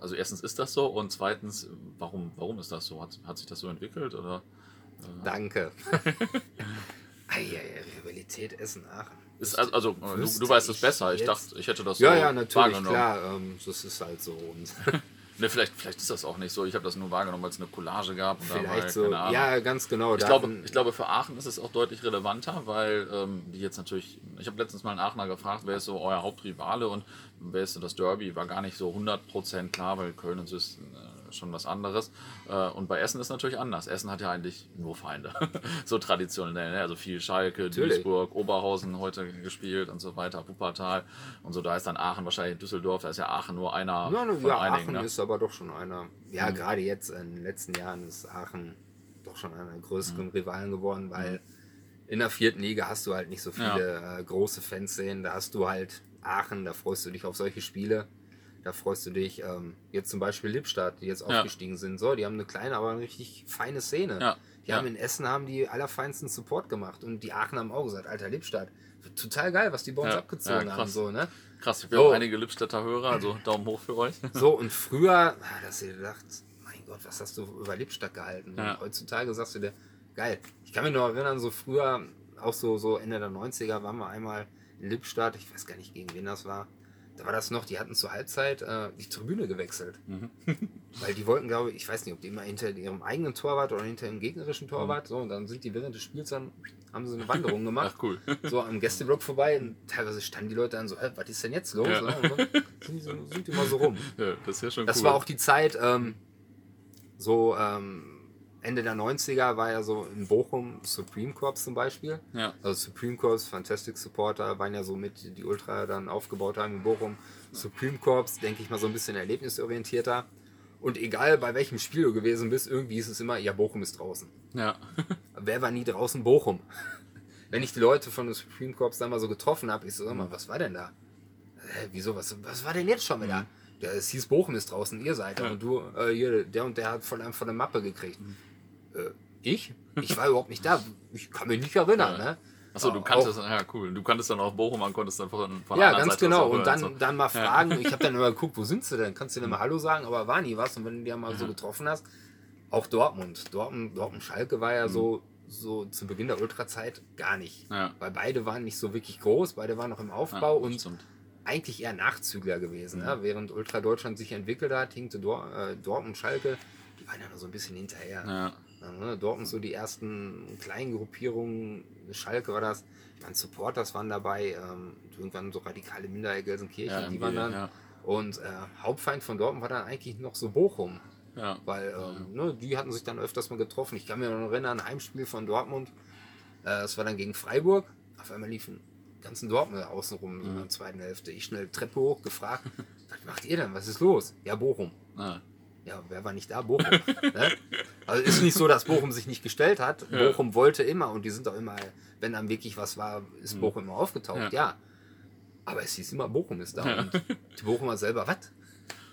Also erstens ist das so und zweitens, warum, warum ist das so? Hat, hat sich das so entwickelt oder? Danke. Eieiei, Rivalität Essen-Aachen. Ist, also, also du, du weißt es besser. Ich jetzt- dachte, ich hätte das Ja, so ja, natürlich, wahrgenommen. klar. Ähm, das ist halt so. Und Ne, vielleicht, vielleicht ist das auch nicht so. Ich habe das nur wahrgenommen, weil es eine Collage gab. vielleicht halt so. Ja, ganz genau. Ich glaube, ich glaube, für Aachen ist es auch deutlich relevanter, weil ähm, die jetzt natürlich. Ich habe letztens mal einen Aachener gefragt, wer ist so euer Hauptrivale und wer ist so das Derby? War gar nicht so 100% klar, weil Köln und Süß äh, schon was anderes. Äh, und bei Essen ist natürlich anders. Essen hat ja eigentlich nur Feinde. so traditionell. Ne? Also viel Schalke, Natürlich. Duisburg, Oberhausen heute gespielt und so weiter, Wuppertal und so. Da ist dann Aachen wahrscheinlich Düsseldorf. Da ist ja Aachen nur einer Ja, ne, von ja, einigen. Aachen Ne? ist aber doch schon einer. Ja, gerade jetzt in den letzten Jahren ist Aachen doch schon einer der größeren Mhm. Rivalen geworden, weil in der vierten Liga hast du halt nicht so viele äh, große Fanszenen. Da hast du halt Aachen, da freust du dich auf solche Spiele. Da freust du dich, ähm, jetzt zum Beispiel Lippstadt, die jetzt Ja. aufgestiegen sind. So, die haben eine kleine, aber eine richtig feine Szene. Ja, Die haben in Essen haben die allerfeinsten Support gemacht und die Aachen haben auch gesagt, alter Lippstadt, total geil, was die bei uns abgezogen haben. krass. So, ne? Krass, habe So. auch einige Lippstädter Hörer, also Daumen hoch für euch. So, und früher, ah, dass ihr gedacht, mein Gott, was hast du über Lippstadt gehalten? Ja. Und heutzutage sagst du dir, geil. Ich kann mich noch erinnern, so früher, auch so, so Ende der 90er, waren wir einmal in Lippstadt, ich weiß gar nicht, gegen wen das war. Da war das noch, die hatten zur Halbzeit äh, die Tribüne gewechselt. Mhm. Weil die wollten, glaube ich, ich weiß nicht, ob die immer hinter ihrem eigenen Torwart oder hinter dem gegnerischen Torwart, Mhm. so, und dann sind die während des Spiels dann, haben sie eine Wanderung gemacht Ach cool. so am Gästeblock vorbei und teilweise standen die Leute dann so, "Hä, was ist denn jetzt los? Ja. Ne? Und sind so, sind die mal so rum. Ja, das ist ja schon Das cool. war auch die Zeit, ähm, so ähm, Ende der 90er war ja so in Bochum Supreme Corps zum Beispiel. Ja. Also Supreme Corps, Fantastic Supporter waren ja so mit, die Ultra dann aufgebaut haben in Bochum. Supreme Corps, denke ich mal, so ein bisschen erlebnisorientierter. Und egal bei welchem Spiel du gewesen bist, irgendwie ist es immer, ja, Bochum ist draußen. Ja. Wer war nie draußen? Bochum. Wenn ich die Leute von den Supreme Corps dann mal so getroffen habe, ich so, sag mal, was war denn da? Hä, wieso, was, was war denn jetzt schon wieder? Ja, es hieß Bochum ist draußen, ihr seid da. Ja. Und du, äh, hier, der und der hat von einem von der Mappe gekriegt. Äh, ich? Ich war überhaupt nicht da. Ich kann mich nicht erinnern, Ja. ne? Achso, du Auch- kanntest, ja cool, du kanntest dann auch Bochum, man konntest dann von, von Ja, ganz Seite genau. Und dann, so. dann mal fragen. Ich habe dann immer geguckt, wo sind sie denn? Kannst du denn mal Hallo sagen? Aber war nie was. Und wenn du die ja mal so getroffen hast, auch Dortmund. Dortmund, Dortmund Schalke war ja Mhm. so so zu Beginn der Ultrazeit gar nicht. Ja. Weil beide waren nicht so wirklich groß, beide waren noch im Aufbau Ja, und stimmt. eigentlich eher Nachzügler gewesen. Mhm. Ja? Während Ultra Deutschland sich entwickelt hat, hinkte äh, Dortmund, Schalke, die waren ja noch so ein bisschen hinterher. Ja. Ja, ne? Dortmund so die ersten kleinen Gruppierungen, Schalke war das, dann Supporters waren dabei, ähm, irgendwann so radikale Minderheit Gelsenkirchen, Ja, die waren dann. ja. Und äh, Hauptfeind von Dortmund war dann eigentlich noch so Bochum. Ja. Weil ähm, ne, die hatten sich dann öfters mal getroffen. Ich kann mir noch erinnern, ein Heimspiel von Dortmund. Äh, das war dann gegen Freiburg. Auf einmal liefen ganzen Dortmunder außenrum so in der zweiten Hälfte. Ich schnell Treppe hoch, gefragt, was macht ihr denn? Was ist los? Ja, Bochum. Ja. Ja, wer war nicht da? Bochum. ne? Also ist nicht so, dass Bochum sich nicht gestellt hat. Ja. Bochum wollte immer und die sind auch immer, wenn dann wirklich was war, ist Bochum immer aufgetaucht. Ja. Ja. Aber es hieß immer, Bochum ist da. Ja. Und die Bochumer selber, was?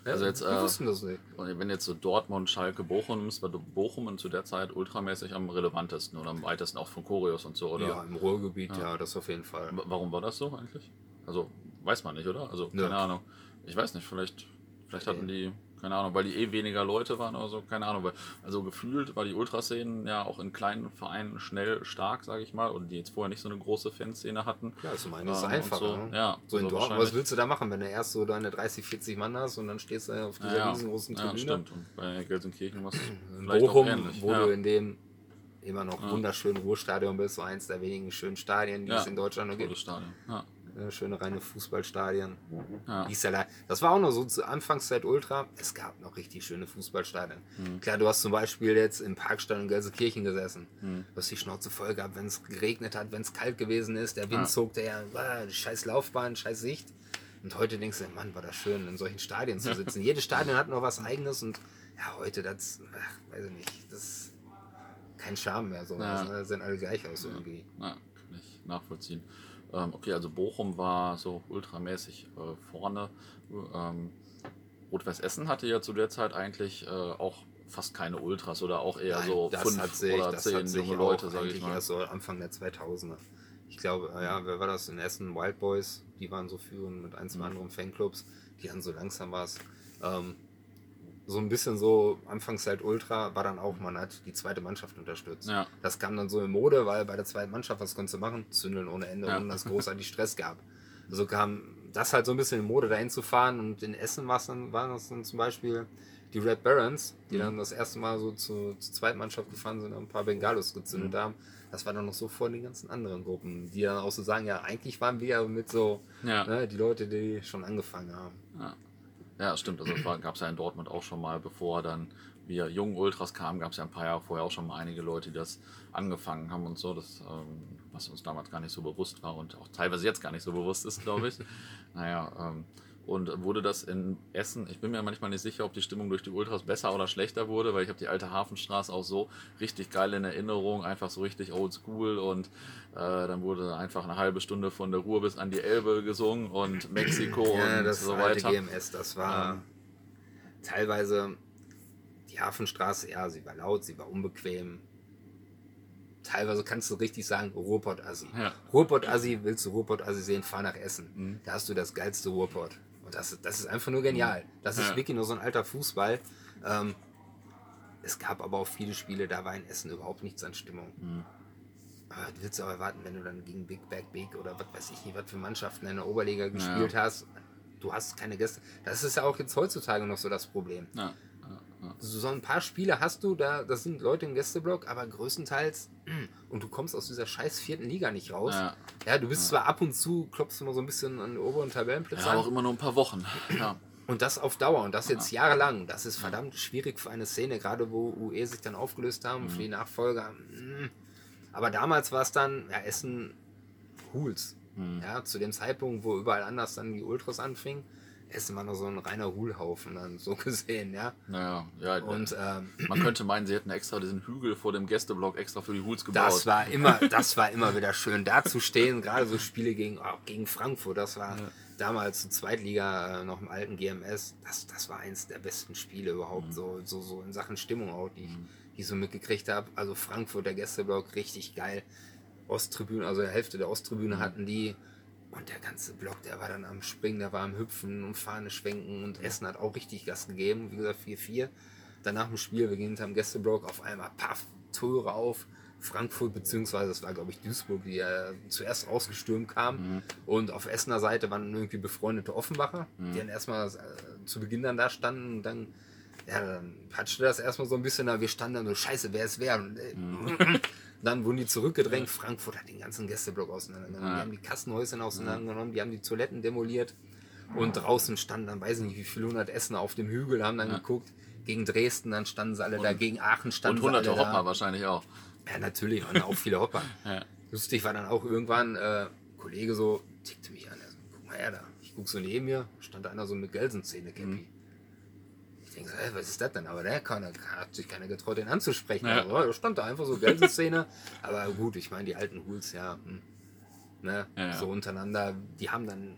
Ja, Also jetzt, äh, wussten das nicht. Und wenn jetzt so Dortmund, Schalke, Bochum nimmst, war Bochum zu der Zeit ultramäßig am relevantesten oder am weitesten auch von Choreos und so, oder? Ja, im Ruhrgebiet, ja. das auf jeden Fall. W- Warum war das so eigentlich? Also, weiß man nicht, oder? Also, keine Ahnung. Ich weiß nicht, vielleicht, vielleicht hatten die, keine Ahnung, weil die eh weniger Leute waren oder so, keine Ahnung. Weil, also gefühlt war die Ultraszenen ja auch in kleinen Vereinen schnell stark, sage ich mal, und die jetzt vorher nicht so eine große Fanszene hatten. Ja, ist es Ähm, und einfacher. so, ne? ja, so in so Dortmund, was willst du da machen, wenn du erst so deine 30, 40 Mann hast und dann stehst du auf dieser Ja, riesengroßen ja, Tribüne? stimmt. Und bei Gelsenkirchen In vielleicht Bochum, auch ähnlich. wo ja. du in dem immer noch wunderschönen Ruhrstadion bist, so eins der wenigen schönen Stadien, die Ja, es in Deutschland noch gibt. Stadion. Ja. Ja, schöne reine Fußballstadien. Ja. Das war auch noch so zur Anfangszeit Ultra. Es gab noch richtig schöne Fußballstadien. Mhm. Klar, du hast zum Beispiel jetzt im Parkstadion in Gelsenkirchen gesessen. Du hast die Schnauze voll gehabt, wenn es geregnet hat, wenn es kalt gewesen ist. Der Wind Ja. zog, der ah, scheiß Laufbahn, scheiß Sicht. Und heute denkst du, Mann, war das schön, in solchen Stadien zu sitzen. Jedes Stadion hat noch was Eigenes und ja, heute, das, ach, weiß ich nicht, das ist kein Charme mehr. So. Ja. Das sehen alle gleich aus irgendwie. Ja, kann ich nachvollziehen. Ähm, okay, also Bochum war so ultramäßig äh, vorne. Ähm, Rot-Weiß Essen hatte ja zu der Zeit eigentlich äh, auch fast keine Ultras oder auch eher Nein, so fünf sich, oder zehn junge Leute, sage ich mal. erst so Anfang der 2000er. Ich glaube, ja, wer war das in Essen? Wild Boys, die waren so führend mit ein, zwei Mhm. anderen Fanclubs, die dann so langsam war es. Ähm, so ein bisschen so Anfangszeit Ultra war dann auch, man hat die zweite Mannschaft unterstützt. Ja. Das kam dann so in Mode, weil bei der zweiten Mannschaft, was konntest du machen? Zündeln ohne Ende, Ja. ohne dass es großartig Stress gab. So kam das halt so ein bisschen in Mode, dahin zu fahren. Und in Essen dann, waren das dann zum Beispiel die Red Barons, die Mhm. dann das erste Mal so zu, zur zweiten Mannschaft gefahren sind und ein paar Bengalos gezündet Mhm. haben. Das war dann noch so vor den ganzen anderen Gruppen, die dann auch so sagen, ja, eigentlich waren wir ja mit so, Ja. ne, die Leute, die schon angefangen haben. Ja. Ja, stimmt. Also das gab es ja in Dortmund auch schon mal, bevor dann wir jungen Ultras kamen, gab es ja ein paar Jahre vorher auch schon mal einige Leute, die das angefangen haben und so, das, ähm, was uns damals gar nicht so bewusst war und auch teilweise jetzt gar nicht so bewusst ist, glaube ich. naja, ähm, und wurde das in Essen, ich bin mir manchmal nicht sicher, ob die Stimmung durch die Ultras besser oder schlechter wurde, weil ich habe die alte Hafenstraße auch so richtig geil in Erinnerung, einfach so richtig oldschool und äh, dann wurde einfach eine halbe Stunde von der Ruhr bis an die Elbe gesungen und Mexiko Ja, und das so alte weiter. GMS, das war teilweise die Hafenstraße, ja, sie war laut, sie war unbequem. Teilweise kannst du richtig sagen, Ruhrpott-Assi. Ja. Ruhrpott-Assi, willst du Ruhrpott-Assi sehen, fahr nach Essen. Da hast du das geilste Ruhrpott. Und das, das ist einfach nur genial. Das ist Ja. wirklich nur so ein alter Fußball. Ähm, es gab aber auch viele Spiele, da war in Essen überhaupt nichts an Stimmung. Aber du willst auch erwarten, wenn du dann gegen Big Back Big oder was weiß ich nicht, was für Mannschaften in der Oberliga gespielt hast, du hast keine Gäste. Das ist ja auch jetzt heutzutage noch so das Problem. Ja, ja, So ein paar Spiele hast du, da das sind Leute im Gästeblock, aber größtenteils und du kommst aus dieser scheiß vierten Liga nicht raus. Ja. Ja, du bist zwar ab und zu, klopfst du mal so ein bisschen an die oberen Tabellenplätze ja. an. auch immer nur ein paar Wochen. Ja, Und das auf Dauer und das jetzt jahrelang. Das ist verdammt schwierig für eine Szene, gerade wo UE sich dann aufgelöst haben, für die Nachfolger. mm. Aber damals war es dann, ja, Essen Hools. Ja, zu dem Zeitpunkt, wo überall anders dann die Ultras anfingen, Essen war noch so ein reiner Hulhaufen dann so gesehen, ja. naja, ja. Und ähm, man könnte meinen, sie hätten extra diesen Hügel vor dem Gästeblock extra für die Hools gebaut. das war immer, das war immer wieder schön, da zu stehen, gerade so Spiele gegen, auch gegen Frankfurt, das war damals zur Zweitliga äh, noch im alten GMS, das, das war eins der besten Spiele überhaupt, so, so, so in Sachen Stimmung auch, die, ich- die ich so mitgekriegt habe. Also Frankfurt, der Gästeblock, richtig geil. Osttribüne, also die Hälfte der Osttribüne hatten die. Und der ganze Block, der war dann am Springen, der war am Hüpfen und Fahne schwenken und Essen hat auch richtig Gas gegeben. Wie gesagt, 4-4. Danach im Spiel, wir gehen hinterm Gästeblock, auf einmal, paff, Tore auf, Frankfurt, beziehungsweise das war, glaube ich, Duisburg, die äh, zuerst rausgestürmt kamen. Und auf Essener Seite waren irgendwie befreundete Offenbacher, die dann erstmal äh, zu Beginn dann da standen und dann, ja, dann patschte das erstmal so ein bisschen, da wir standen dann so, scheiße, wer ist wer? Und, äh, Dann wurden die zurückgedrängt. Frankfurt hat den ganzen Gästeblock auseinandergenommen. Die haben die Kassenhäuser auseinandergenommen, die haben die Toiletten demoliert. Und draußen standen dann, weiß ich nicht, wie viele hundert Essener auf dem Hügel, haben dann geguckt. Gegen Dresden, dann standen sie alle da, gegen Aachen standen Und sie hunderte alle Hopper da. wahrscheinlich auch. Ja, natürlich, waren auch viele Hopper. Ja. Lustig war dann auch irgendwann, äh, Kollege so tickte mich an. Er so, guck mal her da. Ich guck so neben mir, stand da einer so mit Gelsenzähne-Cappy. Mhm. Ich denke so, hä, was ist das denn? Aber der kann, hat sich keiner getraut, den anzusprechen. Ja. Also, da stand da einfach so Gelsenzähne. Aber gut, ich meine, die alten Hools, ja, hm, ne, Ja, ja. so untereinander, die haben dann,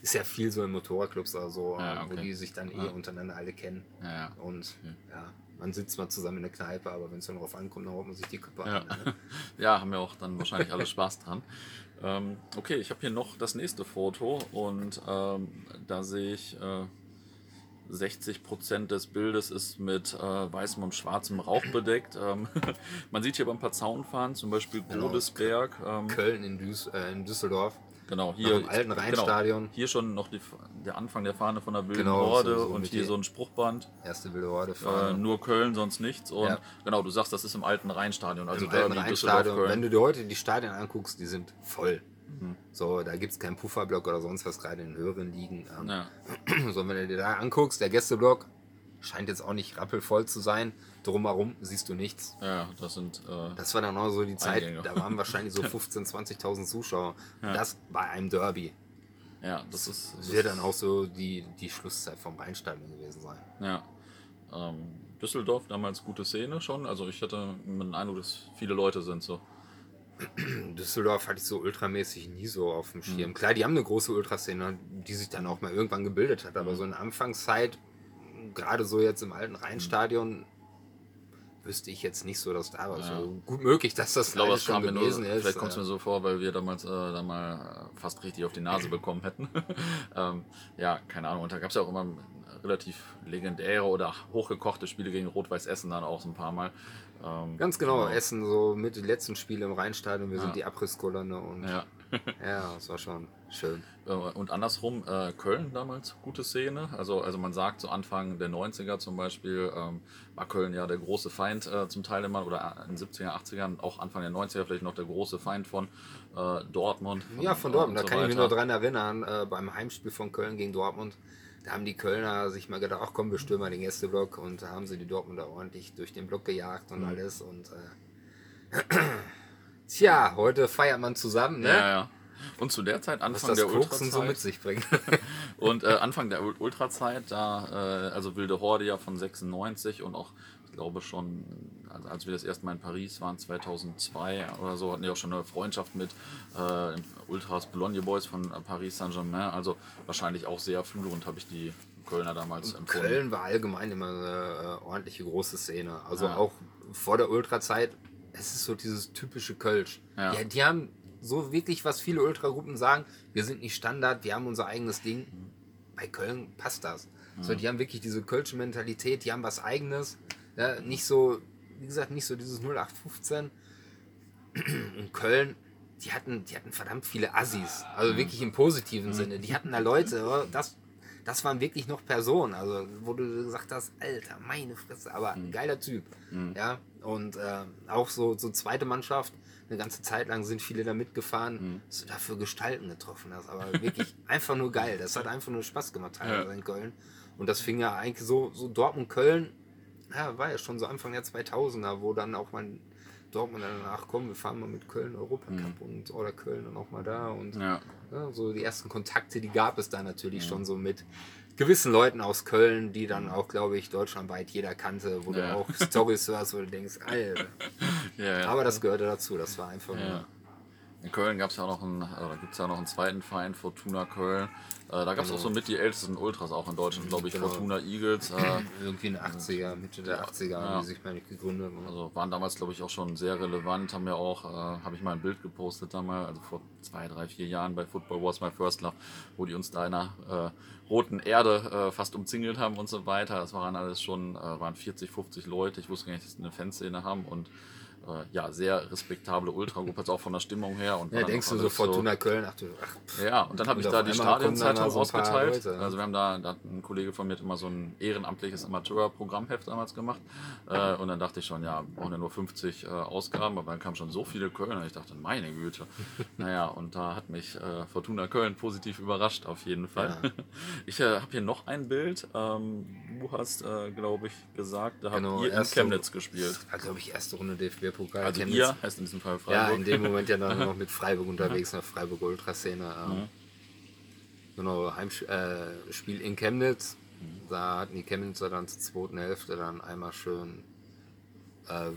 ist ja viel so in Motorradclubs oder so, Ja, äh, wo okay. die sich dann eh Ja. untereinander alle kennen. Ja, ja. Und ja, man sitzt mal zusammen in der Kneipe, aber wenn es dann darauf ankommt, dann haut man sich die Köpfe Ja. an. Ne? ja, haben wir auch dann wahrscheinlich alle Spaß dran. Ähm, okay, ich habe hier noch das nächste Foto und ähm, da sehe ich äh, 60% des Bildes ist mit äh, weißem und schwarzem Rauch bedeckt. Ähm, man sieht hier aber ein paar Zaunfahnen, zum Beispiel Genau. Godesberg. Ähm, Köln in, Düs äh, in Düsseldorf. genau, hier dem alten Rheinstadion. Genau, hier schon noch die, der Anfang der Fahne von der Wilden Genau, Horde so- so und hier so ein Spruchband. Erste wilde Horde Äh, nur Köln, sonst nichts. Und Ja. genau, du sagst, das ist im alten Rheinstadion, also Im alten Rheinstadion. Wenn du dir heute die Stadien anguckst, die sind voll. Mhm. So, da gibt es keinen Pufferblock oder sonst was, gerade in den höheren Ligen. Ähm, Ja. So, wenn du dir da anguckst, der Gästeblock scheint jetzt auch nicht rappelvoll zu sein. Drumherum siehst du nichts. ja, das sind. Äh, Das war dann auch so die Zeit, Eingänge. da waren wahrscheinlich so 15.000, 20.000 Zuschauer. Das bei einem Derby. ja, das ist. Das wird dann auch so die, die Schlusszeit vom Rheinstadion gewesen sein. Ja. Ähm, Düsseldorf damals gute Szene schon. Also ich hatte den Eindruck, dass viele Leute sind so. Düsseldorf hatte ich so ultramäßig nie so auf dem Mhm. Schirm. Klar, die haben eine große Ultraszene, die sich dann auch mal irgendwann gebildet hat, Mhm. aber so in der Anfangszeit, gerade so jetzt im alten Rheinstadion, wüsste ich jetzt nicht so, dass da war. Ja. So gut möglich, dass das Ich glaube, das kam mir nur, gewesen ist. vielleicht kommt es mir so vor, weil wir damals äh, da mal äh, fast richtig auf die Nase bekommen hätten. ähm, ja, keine Ahnung. Und da gab es ja auch immer relativ legendäre oder hochgekochte Spiele gegen Rot-Weiß Essen dann auch so ein paar Mal. Ähm, Ganz genau, Essen, so mit den letzten Spiele im Rheinstadion, wir Ja. sind die Abrisskolonne und ja. Ja. das war schon schön. Äh, Und andersrum, äh, Köln damals, gute Szene. Also, also man sagt, so Anfang der 90er zum Beispiel, ähm, war Köln ja der große Feind äh, zum Teil immer, oder in den 70er, 80ern, auch Anfang der 90er vielleicht noch der große Feind von äh, Dortmund. Ja, von Dortmund, da so kann ich mich noch dran erinnern, äh, beim Heimspiel von Köln gegen Dortmund, da haben die Kölner sich mal gedacht, ach komm, wir stürmen mal den Gästeblock und da haben sie die Dortmunder ordentlich durch den Block gejagt Mhm. und alles und äh, tja, heute feiert man zusammen, ne? Ja, ja. Und zu der Zeit, Anfang der Koksen so mit Ultrazeit, sich bringt. und äh, Anfang der Ul- Ultrazeit, da, äh, also Wilde Horde ja von 96 und auch, glaube schon, also als wir das erste Mal in Paris waren, 2002 oder so, hatten die auch schon eine Freundschaft mit äh, Ultras Boulogne Boys von äh, Paris Saint-Germain, also wahrscheinlich auch sehr führend, habe ich die Kölner damals empfunden. Köln war allgemein immer eine äh, ordentliche große Szene. Also Ja. auch vor der Ultrazeit, es ist so dieses typische Kölsch. Ja. Die, die haben so wirklich, was viele Ultragruppen sagen, wir sind nicht Standard, wir haben unser eigenes Ding. Bei Köln passt das. So, die haben wirklich diese Kölsche Mentalität, die haben was eigenes. Ja, nicht so, wie gesagt, nicht so dieses 0815. Und Köln, die hatten, die hatten verdammt viele Assis. Also wirklich im positiven Sinne. Die hatten da Leute, das, das waren wirklich noch Personen. Also, wo du gesagt hast, Alter, meine Fresse, aber ein geiler Typ. Ja, und äh, auch so, so zweite Mannschaft, eine ganze Zeit lang sind viele da mitgefahren, dass du dafür Gestalten getroffen hast. Aber wirklich einfach nur geil. Das hat einfach nur Spaß gemacht, teilweise Ja. in Köln. Und das fing ja eigentlich so, so Dortmund-Köln, ja, war ja schon so Anfang der 2000er, wo dann auch mal Dortmund danach kommen, wir fahren mal mit Köln Europacup und oder Köln dann auch mal da und Ja. ja, so die ersten Kontakte, die gab es da natürlich schon so mit gewissen Leuten aus Köln, die dann auch, glaube ich, deutschlandweit jeder kannte, wo Ja. du auch Stories hörst, wo du denkst, Alter. Aber das gehörte dazu, das war einfach. In Köln gab es ja auch noch einen, oder gibt es ja noch einen zweiten Verein, Fortuna Köln. Äh, da gab es auch so mit die ältesten Ultras auch in Deutschland, glaube ich, Genau. Fortuna Eagles. Äh, Irgendwie in den 80er, Mitte der 80er Ja. haben die sich, meine ich, gegründet. ne? also waren damals, glaube ich, auch schon sehr relevant. Haben ja auch, äh, habe ich mal ein Bild gepostet damals, also vor zwei, drei, vier Jahren bei Football Wars My First Love, wo die uns da in einer äh, roten Erde äh, fast umzingelt haben und so weiter. Das waren alles schon, äh, waren 40, 50 Leute. Ich wusste gar nicht, dass die eine Fanszene haben und äh, ja, sehr respektable Ultragruppe, also auch von der Stimmung her. Und ja, denkst du so Fortuna so, Köln, ach du, ach, Ja, und dann habe ich da die Stadionzeitung so ausgeteilt. Leute, also wir haben da, da hat ein Kollege von mir hat immer so ein ehrenamtliches Amateurprogrammheft damals gemacht. Äh, und dann dachte ich schon, ja, brauchen ja nur 50 äh, Ausgaben, aber dann kamen schon so viele Kölner. Ich dachte, meine Güte. naja, und da hat mich äh, Fortuna Köln positiv überrascht, auf jeden Fall. Ja. Ich äh, habe hier noch ein Bild. Ähm, du hast, äh, glaube ich, gesagt, da genau, habt ihr in Chemnitz gespielt. War, glaube ich, erste Runde DFB-Pokal. Also Chemnitz. ihr heißt in diesem Fall Freiburg. Ja, in dem Moment ja dann noch mit Freiburg unterwegs, noch Freiburg Ultraszene. Ähm, mhm. Genau, Heimspiel äh, in Chemnitz. Da hatten die Chemnitzer dann zur zweiten Hälfte dann einmal schön äh,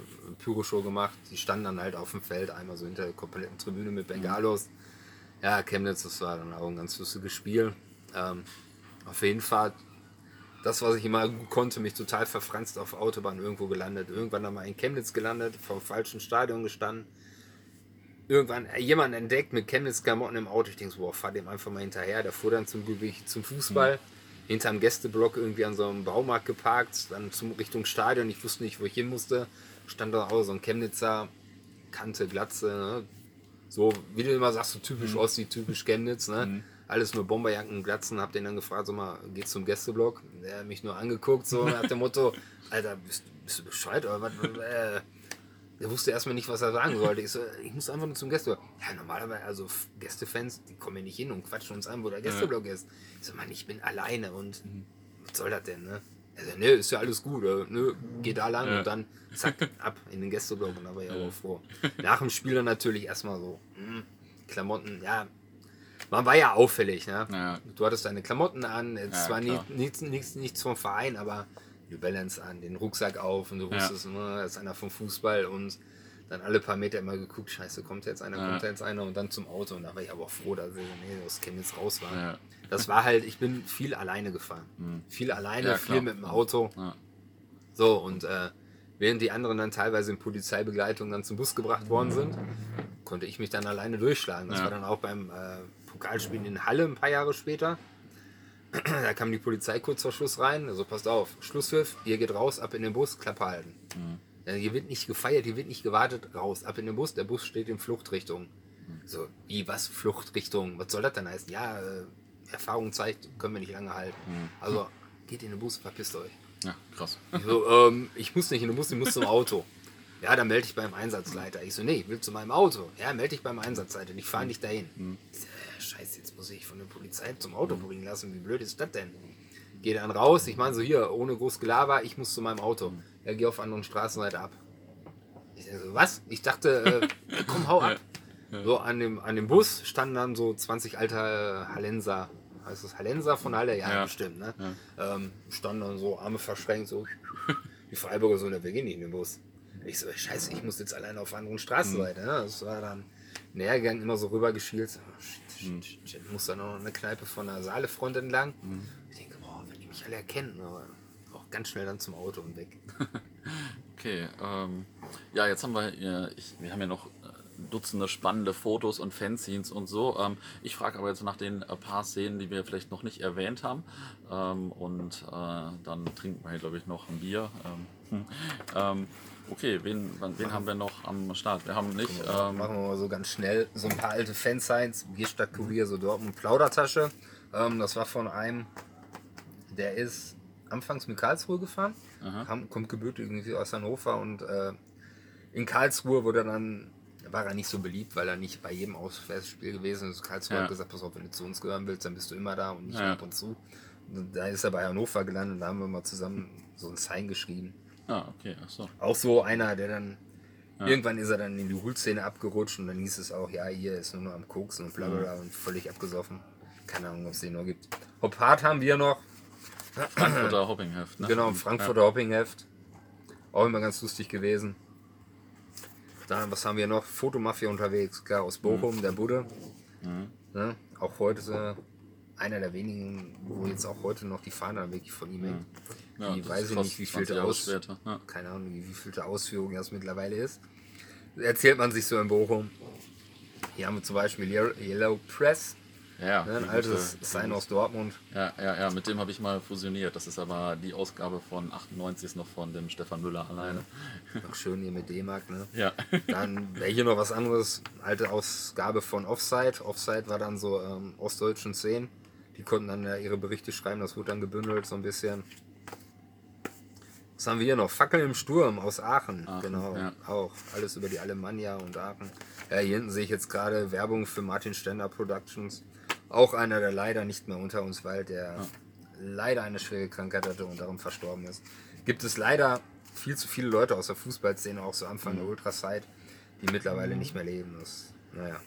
Pyroshow gemacht. Die standen dann halt auf dem Feld, einmal so hinter der kompletten Tribüne mit Bengalos. Mhm. Ja, Chemnitz, das war dann auch ein ganz lustiges Spiel. Ähm, auf jeden Fall das, was ich immer gut konnte, mich total verfranst auf Autobahn irgendwo gelandet. Irgendwann einmal in Chemnitz gelandet, vom falschen Stadion gestanden. Irgendwann jemand entdeckt mit Chemnitz-Klamotten im Auto. Ich denke so, boah, fahr dem einfach mal hinterher. Der fuhr dann zum, zum Fußball. Mhm. Hinterm Gästeblock irgendwie an so einem Baumarkt geparkt, dann zum Richtung Stadion. Ich wusste nicht, wo ich hin musste. Stand da auch so ein Chemnitzer, Kante, Glatze. Ne? So, wie du immer sagst, so typisch mhm. Ossi, typisch Chemnitz. Ne? Mhm alles nur Bomberjacken, Glatzen, hab den dann gefragt, so mal, geht's zum Gästeblock? Der hat mich nur angeguckt, so nach dem Motto, Alter, bist, bist du bescheuert oder was? Äh, der wusste erstmal nicht, was er sagen sollte. Ich so, ich muss einfach nur zum Gästeblock. Ja, normalerweise, also Gästefans, die kommen ja nicht hin und quatschen uns an, wo der Gästeblock ist. Ich so, Mann, ich bin alleine und mhm. was soll das denn, ne? Er so, ne, ist ja alles gut, äh, ne, geh da lang ja. und dann zack, ab in den Gästeblock und da war ich ja. auch froh. Nach dem Spiel dann natürlich erstmal so, mh, hm, Klamotten, ja, man war ja auffällig. Ne? Ja. Du hattest deine Klamotten an, es ja, war nie, nichts, nichts, nichts vom Verein, aber New Balance an, den Rucksack auf und du wusstest, ja. ne, das ist einer vom Fußball und dann alle paar Meter immer geguckt, scheiße, kommt jetzt einer, ja. kommt jetzt einer und dann zum Auto und da war ich aber auch froh, dass ich nee, das Chemnitz raus war. Ja. Das war halt, ich bin viel alleine gefahren. Mhm. Viel alleine, viel mit dem Auto. So und äh, während die anderen dann teilweise in Polizeibegleitung dann zum Bus gebracht worden sind, konnte ich mich dann alleine durchschlagen. Das war dann auch beim äh, Pokalspielen in Halle ein paar Jahre später. da kam die Polizei kurz vor Schluss rein. Also passt auf, Schlusspfiff, ihr geht raus, ab in den Bus, Klappe halten. Mhm. Ja, hier wird nicht gefeiert, hier wird nicht gewartet, raus, ab in den Bus, der Bus steht in Fluchtrichtung. Mhm. So, wie, was, Fluchtrichtung? Was soll das denn heißen? Ja, äh, Erfahrung zeigt, können wir nicht lange halten. Mhm. Also, geht in den Bus, verpisst euch. Ja, krass. So, ähm, ich muss nicht in den Bus, ich muss zum Auto. Ja, dann melde ich beim Einsatzleiter. Ich so, nee, ich will zu meinem Auto. Ja, melde ich beim Einsatzleiter. Ich fahre nicht dahin. Mhm. Scheiße, jetzt muss ich von der Polizei zum Auto bringen lassen. Wie blöd ist das denn? Geh dann raus, ich meine so hier, ohne groß Gelaber, ich muss zu meinem Auto. Er geht auf anderen Straßenseite ab. Ich so, was? Ich dachte, äh, komm, hau ab. So an dem, an dem Bus standen dann so 20 alte Hallenser. Heißt das Hallenser von Halle? Ja, ja. bestimmt. Ne? Ja. Ähm, standen dann so, Arme verschränkt, so. Die Freiburger so, wir gehen nicht in den Bus. Ich so, scheiße, ich muss jetzt alleine auf anderen Straßenseite. Mhm. Ne? Das war dann näher gegangen, immer so rübergeschielt. So, hm. Ich muss da noch eine Kneipe von der Saalefront entlang. Mhm. Ich denke, boah, wenn die mich alle erkennen, aber auch ganz schnell dann zum Auto und weg. okay, ähm, ja, jetzt haben wir, ja, ich, wir haben ja noch äh, Dutzende spannende Fotos und Fanzines und so. Ähm, ich frage aber jetzt nach den äh, paar Szenen, die wir vielleicht noch nicht erwähnt haben. Ähm, und äh, dann trinken wir hier, glaube ich, noch ein Bier. Ähm, ähm Okay, wen, wen haben wir noch am Start? Wir haben nicht. Ähm machen wir mal so ganz schnell so ein paar alte Fansigns. Bierstadt Kurier, so Dortmund Plaudertasche. Ähm, das war von einem, der ist anfangs mit Karlsruhe gefahren, Kam, kommt gebürtig irgendwie aus Hannover und äh, in Karlsruhe wurde dann war er nicht so beliebt, weil er nicht bei jedem Auswärtsspiel gewesen ist. Karlsruhe ja. hat gesagt, pass auf, wenn du zu uns gehören willst, dann bist du immer da und nicht ja. ab und zu. Und da ist er bei Hannover gelandet und da haben wir mal zusammen so ein Sign geschrieben. Ah, okay, ach so. Auch so einer, der dann. Ja. Irgendwann ist er dann in die Hulszene abgerutscht und dann hieß es auch, ja, hier ist nur noch am Koksen und bla bla mhm. und völlig abgesoffen. Keine Ahnung, ob es den noch gibt. Hop Hart haben wir noch. Frankfurter Hoppingheft, ne? Genau, Frankfurter ja. Hoppingheft. Auch immer ganz lustig gewesen. Dann, was haben wir noch? Fotomafia unterwegs, klar, aus Bochum, mhm. der Budde. Mhm. Ne? Auch heute einer der wenigen, wo jetzt auch heute noch die Fahne wirklich von ihm hängt. Ja, die weiß ich nicht, wie viel Aus ja. keine Ahnung, wie vielte Ausführung das mittlerweile ist. Erzählt man sich so in Bochum. Hier haben wir zum Beispiel Yellow Press. Ja, ne, ein altes Sein aus Dortmund. Ja, ja, ja, mit dem habe ich mal fusioniert. Das ist aber die Ausgabe von 98 ist noch von dem Stefan Müller alleine. Noch schön hier mit D-Mark, ne? Ja. Dann wäre hier noch was anderes. Alte Ausgabe von Offside. Offside war dann so ähm, ostdeutschen Szenen. Die konnten dann ja ihre Berichte schreiben. Das wurde dann gebündelt so ein bisschen. Was haben wir hier noch? Fackel im Sturm aus Aachen. Aachen, genau. ja. Auch alles über die Alemannia und Aachen. Ja, hier hinten sehe ich jetzt gerade Werbung für Martin Stender Productions. Auch einer, der leider nicht mehr unter uns weilt, der leider eine schwere Krankheit hatte und darum verstorben ist. Gibt es leider viel zu viele Leute aus der Fußballszene, auch so Anfang der Ultrazeit, die mittlerweile nicht mehr leben. Das, naja.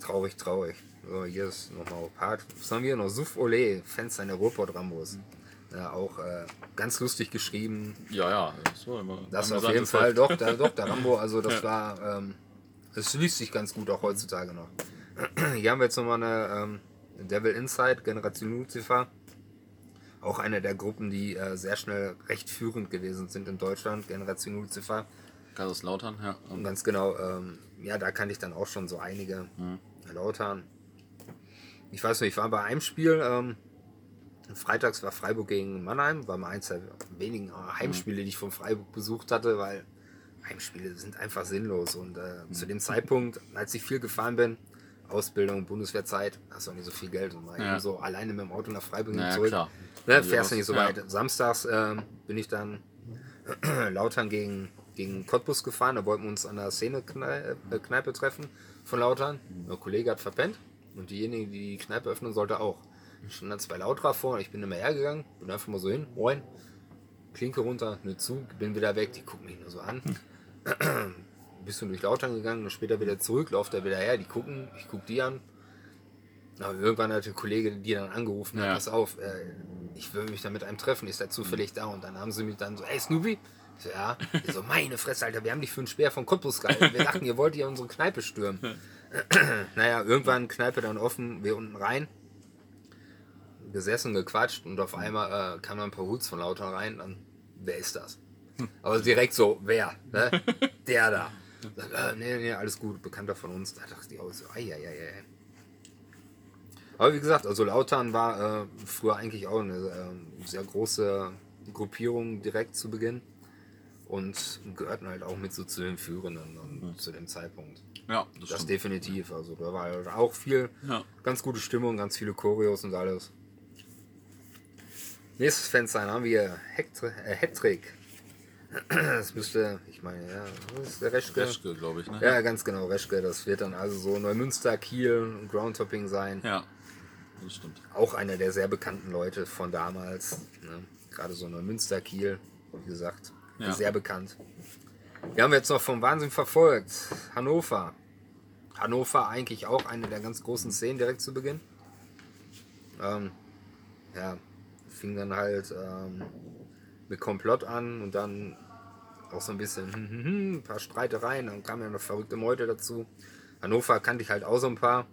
Traurig, traurig. So, hier ist nochmal Part. Was haben wir hier noch? Suf Ole, Fans seiner Ruhrpott Rambos. Ja, auch äh, ganz lustig geschrieben. Ja, ja, das war immer. Das auf jeden Fall, doch, der, doch, der Rambo, also das war, ähm, es liest sich ganz gut auch heutzutage noch. Hier haben wir jetzt nochmal eine ähm, Devil Inside, Generation Lucifer. Auch eine der Gruppen, die äh, sehr schnell recht führend gewesen sind in Deutschland, Generation Lucifer. Kaiserslautern, ja. Und ganz genau, ähm, ja, da kannte ich dann auch schon so einige Lautern. Ich weiß nicht, ich war bei einem Spiel, ähm, freitags war Freiburg gegen Mannheim, war mal eins der wenigen äh, Heimspiele, die ich von Freiburg besucht hatte, weil Heimspiele sind einfach sinnlos. Und äh, zu dem Zeitpunkt, als ich viel gefahren bin, Ausbildung, Bundeswehrzeit, hast du auch nicht so viel Geld und mal Ja. eben so alleine mit dem Auto nach Freiburg und Ja, zurück. klar. Ne, Ja, fährst du nicht so ja. weit. Samstags ähm, bin ich dann Lautern gegen, gegen Cottbus gefahren. Da wollten wir uns an der Szene-Kneipe äh, Kneipe treffen von Lautern. Ein Kollege hat verpennt und diejenige, die die Kneipe öffnen sollte, auch. Stand dann zwei Lauterer vor. Ich bin immer hergegangen, bin einfach mal so hin, moin, Klinke runter, nur zu, bin wieder weg. Die gucken mich nur so an. Bisschen durch Lautern gegangen und später wieder zurück, lauft er wieder her. Die gucken, ich guck die an. Aber irgendwann hat der Kollege die dann angerufen, Ja. pass auf, äh, ich will mich da mit einem treffen, ist er zufällig da? Und dann haben sie mich dann so, ey Snoopy? So, ja. Ich so, meine Fresse, Alter, wir haben dich für einen Speer von Cottbus gehalten. Wir dachten, ihr wollt ja unsere Kneipe stürmen. naja, irgendwann Kneipe dann offen, wir unten rein, gesessen, gequatscht und auf einmal äh, kam dann ein paar Hoots von Lauter rein, dann, wer ist das? Aber direkt so, wer? Ne? Der da. Sag, äh, nee, nee, alles gut, Bekannter von uns. Da dachte ich auch so, ei, ei, ei, ei. Aber wie gesagt, also Lautern war äh, früher eigentlich auch eine äh, sehr große Gruppierung direkt zu Beginn und gehörten halt auch mit so zu den Führenden und zu dem Zeitpunkt. Ja, das, Das definitiv. Also da war halt auch viel, Ja. ganz gute Stimmung, ganz viele Choreos und alles. Nächstes Fenster haben wir Hectri- äh, Hattrick. Das müsste, ich meine, ja, das ist der Reschke. Reschke, glaube ich, ne? Ja, ganz genau, Reschke. Das wird dann also so Neumünster, Kiel, Groundtopping sein. Ja, das stimmt. Auch einer der sehr bekannten Leute von damals. Ne? Gerade so Neumünster, Kiel, wie gesagt, Ja. sehr bekannt. Wir haben jetzt noch vom Wahnsinn verfolgt. Hannover. Hannover eigentlich auch eine der ganz großen Szenen direkt zu Beginn. Ähm, ja, fing dann halt ähm, mit Komplott an und dann auch so ein bisschen hm, hm, hm, ein paar Streitereien, dann kamen ja noch verrückte Meute dazu. Hannover kannte ich halt auch so ein paar.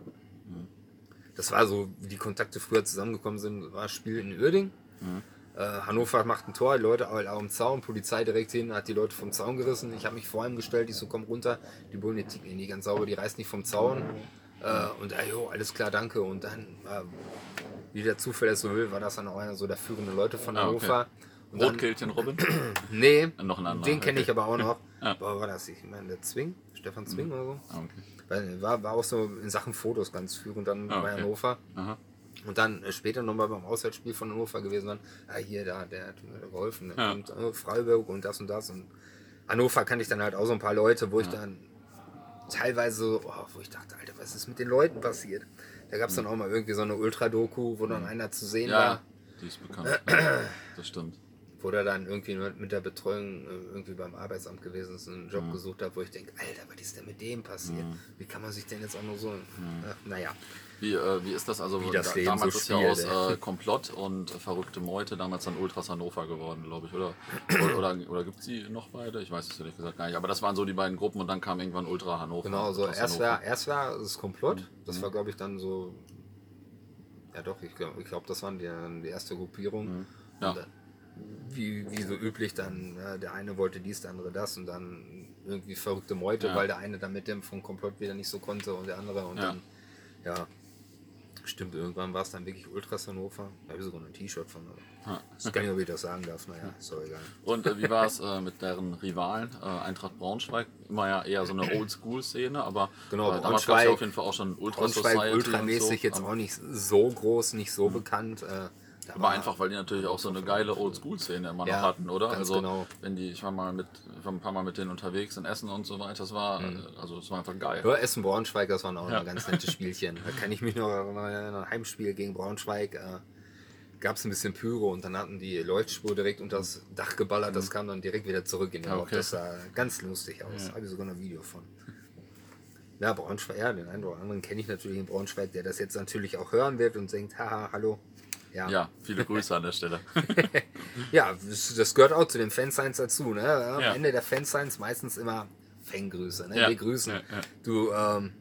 Das war so, wie die Kontakte früher zusammengekommen sind, war das Spiel in Uerding. Äh, Hannover macht ein Tor, die Leute alle am Zaun, Polizei direkt hin, hat die Leute vom Zaun gerissen. Ich habe mich vor ihm gestellt, ich so, komm runter. Die Bullen, die ticken nicht ganz sauber, die reißen nicht vom Zaun. Äh, und äh, jo, alles klar, danke. Und dann, äh, wie der Zufall es so will, war das dann auch einer so der führenden Leute von Ah, okay. Hannover. Und dann, Rotkehlchen Robin? nee, Noch ein anderer, den kenne ich okay. aber auch noch. Ja. Boah, war das? Ich meine, der Zwing, Stefan Zwing oder so. Ah, okay. War, war auch so in Sachen Fotos ganz führend dann Ah, bei okay. Hannover. Aha. Und dann äh, später nochmal beim Auswärtsspiel von Hannover gewesen, dann, ah, hier, da, der hat mir geholfen. Ja. Und äh, Freiburg und das und das. Und Hannover kannte ich dann halt auch so ein paar Leute, wo ich dann teilweise, so, oh, wo ich dachte, Alter, was ist mit den Leuten passiert? Da gab es dann auch mal irgendwie so eine Ultra-Doku, wo dann einer zu sehen Ja, war, die ist bekannt. Ja, das stimmt. wo der dann irgendwie mit der Betreuung äh, irgendwie beim Arbeitsamt gewesen ist und einen. Job gesucht hat, wo ich denke, Alter, was ist denn mit dem passiert? Wie kann man sich denn jetzt auch nur so. Äh, naja. Wie, äh, wie ist das? Also Wie das da, Leben damals so ist ja aus äh, Komplott und verrückte Meute damals dann Ultras Hannover geworden, glaube ich, oder? Oder, oder, oder gibt es die noch beide? Ich weiß es ehrlich gesagt gar nicht. Aber das waren so die beiden Gruppen und dann kam irgendwann Ultra Hannover. Genau, so Ultras erst war, erst war das Komplott, das war glaube ich dann so, ja doch, ich glaube, ich glaub, das waren die, die erste Gruppierung. Ja. Und dann, wie, wie so üblich dann, ja, der eine wollte dies, der andere das und dann irgendwie verrückte Meute, Ja. weil der eine dann mit dem vom Komplott wieder nicht so konnte und der andere und Ja. dann Ja. Stimmt, irgendwann war es dann wirklich Ultras Hannover. Da habe ich sogar noch ein T-Shirt von. Aber ich weiß gar nicht, ob ich das sagen darf. Naja, ist doch egal. Und äh, wie war es äh, mit deren Rivalen? Äh, Eintracht Braunschweig, immer ja eher so eine Oldschool-Szene, aber Genau, äh, damals gab es ja auf jeden Fall auch schon Ultra Braunschweig ultramäßig so. jetzt auch nicht so groß, nicht so bekannt. Da Aber einfach, weil die natürlich auch so eine geile Oldschool-Szene immer Ja, noch hatten, oder? also, genau. wenn die, ich war mal mit, ich war ein paar Mal mit denen unterwegs in Essen und so weiter, das war, äh, also, das war einfach geil. Ja, Essen Braunschweig, das waren auch Ja. ganz nette Spielchen. Da kann ich mich noch erinnern, ein Heimspiel gegen Braunschweig. Äh, Gab es ein bisschen Pyro und dann hatten die Leuchtspur direkt unter das Dach geballert. Das kam dann direkt wieder zurück in den Ja, okay. Das sah ganz lustig aus. Habe ich sogar noch ein Video von. Ja, Braunschweig, ja, den einen oder anderen kenne ich natürlich in Braunschweig, der das jetzt natürlich auch hören wird und denkt, haha, hallo. Ja, Ja, viele Grüße an der Stelle. ja das, gehört auch zu den Fansigns dazu. Ne? Am Ja. Ende der Fansigns meistens immer Fangrüße. Ne? Ja. Wir grüßen. Du ähm,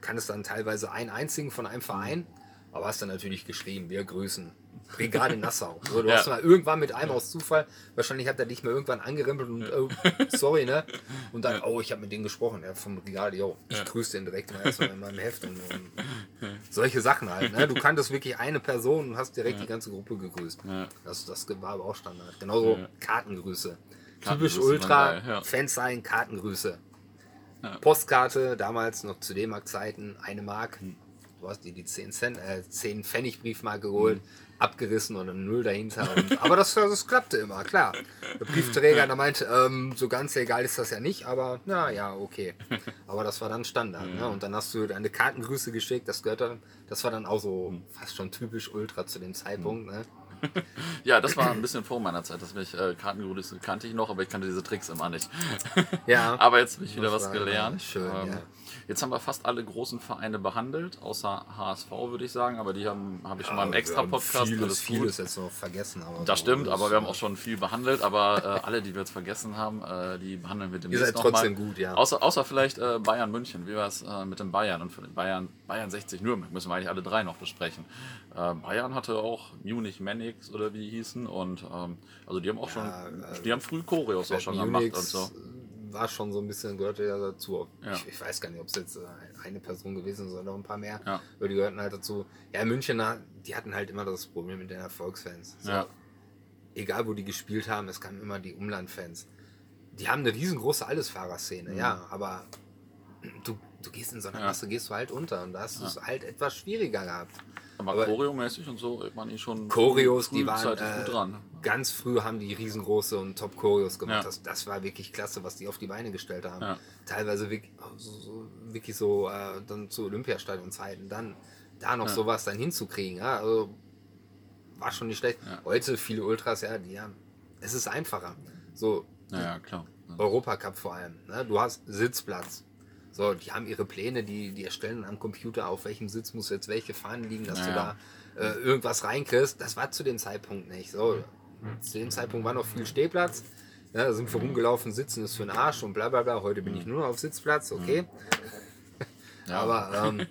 kannst dann teilweise einen einzigen von einem Verein, aber hast dann natürlich geschrieben, wir grüßen. Brigade Nassau. So, du Ja. hast mal irgendwann mit einem aus Zufall, wahrscheinlich hat er dich mal irgendwann angerempelt und oh, sorry, ne? Und dann, oh, ich habe mit denen gesprochen, ja, vom Brigade, yo, ich grüße den direkt mal erstmal in meinem Heft und, und solche Sachen halt. Ne? Du kanntest wirklich eine Person und hast direkt die ganze Gruppe gegrüßt. Ja. Das, das war aber auch Standard. Genauso Kartengrüße. Kartengrüße Typisch Ultra, ja. Fans sein, Kartengrüße. Postkarte, damals noch zu D-Mark-Zeiten, eine Mark. Hm. Du hast dir die 10, Cent, äh, 10 Pfennig Briefmarke geholt, Hm. Abgerissen und ein Null dahinter. Und, aber das, das klappte immer, klar. Der Briefträger, der meinte, ähm, so ganz egal ist das ja nicht, aber na ja, okay. Aber das war dann Standard. Ne? Und dann hast du deine Kartengrüße geschickt, das gehört dann, das war dann auch so Hm. fast schon typisch Ultra zu dem Zeitpunkt. Ne? Ja, das war ein bisschen vor meiner Zeit, dass mich äh, Kartengrüße kannte ich noch, aber ich kannte diese Tricks immer nicht. Ja. aber jetzt habe ich wieder was gelernt. schön, ja. Jetzt haben wir fast alle großen Vereine behandelt, außer HSV würde ich sagen, aber die haben habe ich schon mal im extra Podcast. Vieles, vieles jetzt noch vergessen. Aber Das stimmt, aber wir haben auch schon viel behandelt. Aber äh, alle, die wir jetzt vergessen haben, äh, die behandeln wir demnächst seid noch trotzdem mal. gut, ja. Außer, außer vielleicht äh, Bayern München. Wie war es äh, mit dem Bayern? Und für den Bayern, Bayern 60 Nürnberg müssen wir eigentlich alle drei noch besprechen. Äh, Bayern hatte auch Munich Manics oder wie die hießen. Und ähm, also die haben auch schon, die haben früh Choreos auch schon gemacht Unix und so. war schon so ein bisschen, gehörte ja dazu. Ja. Ich, ich weiß gar nicht, ob es jetzt äh, eine Person gewesen ist oder noch ein paar mehr. Ja. Aber die gehörten halt dazu. Ja, Münchener, die hatten halt immer das Problem mit den Erfolgsfans. So, Ja. Egal, wo die gespielt haben, es kamen immer die Umlandfans. Die haben eine riesengroße Allesfahrerszene, ja, aber du, du gehst in so einer Mhm. Ja. Masse, gehst du halt unter und da hast du es halt etwas schwieriger gehabt. Aber, aber- choreomäßig und so waren die schon Choreos, die waren äh, gut dran. ganz früh haben die riesengroße und Top Choreos gemacht. Ja. Das, das war wirklich klasse, was die auf die Beine gestellt haben. Ja. Teilweise wirklich so, so, wirklich so äh, dann zu Olympiastadion-Zeiten, dann da noch sowas dann hinzukriegen. Ja? Also, war schon nicht schlecht. Heute viele Ultras, ja, die haben, es ist einfacher. So Naja, klar. Europacup vor allem. Ne? Du hast Sitzplatz. So, die haben ihre Pläne, die, die erstellen am Computer, auf welchem Sitz muss jetzt welche Fahnen liegen, dass du Ja. da äh, irgendwas reinkriegst. Das war zu dem Zeitpunkt nicht. So, zu dem Zeitpunkt war noch viel Stehplatz. Ja, da sind wir rumgelaufen, sitzen ist für den Arsch und bla bla bla. Heute bin ich nur noch auf Sitzplatz, okay. Ja. Aber ähm,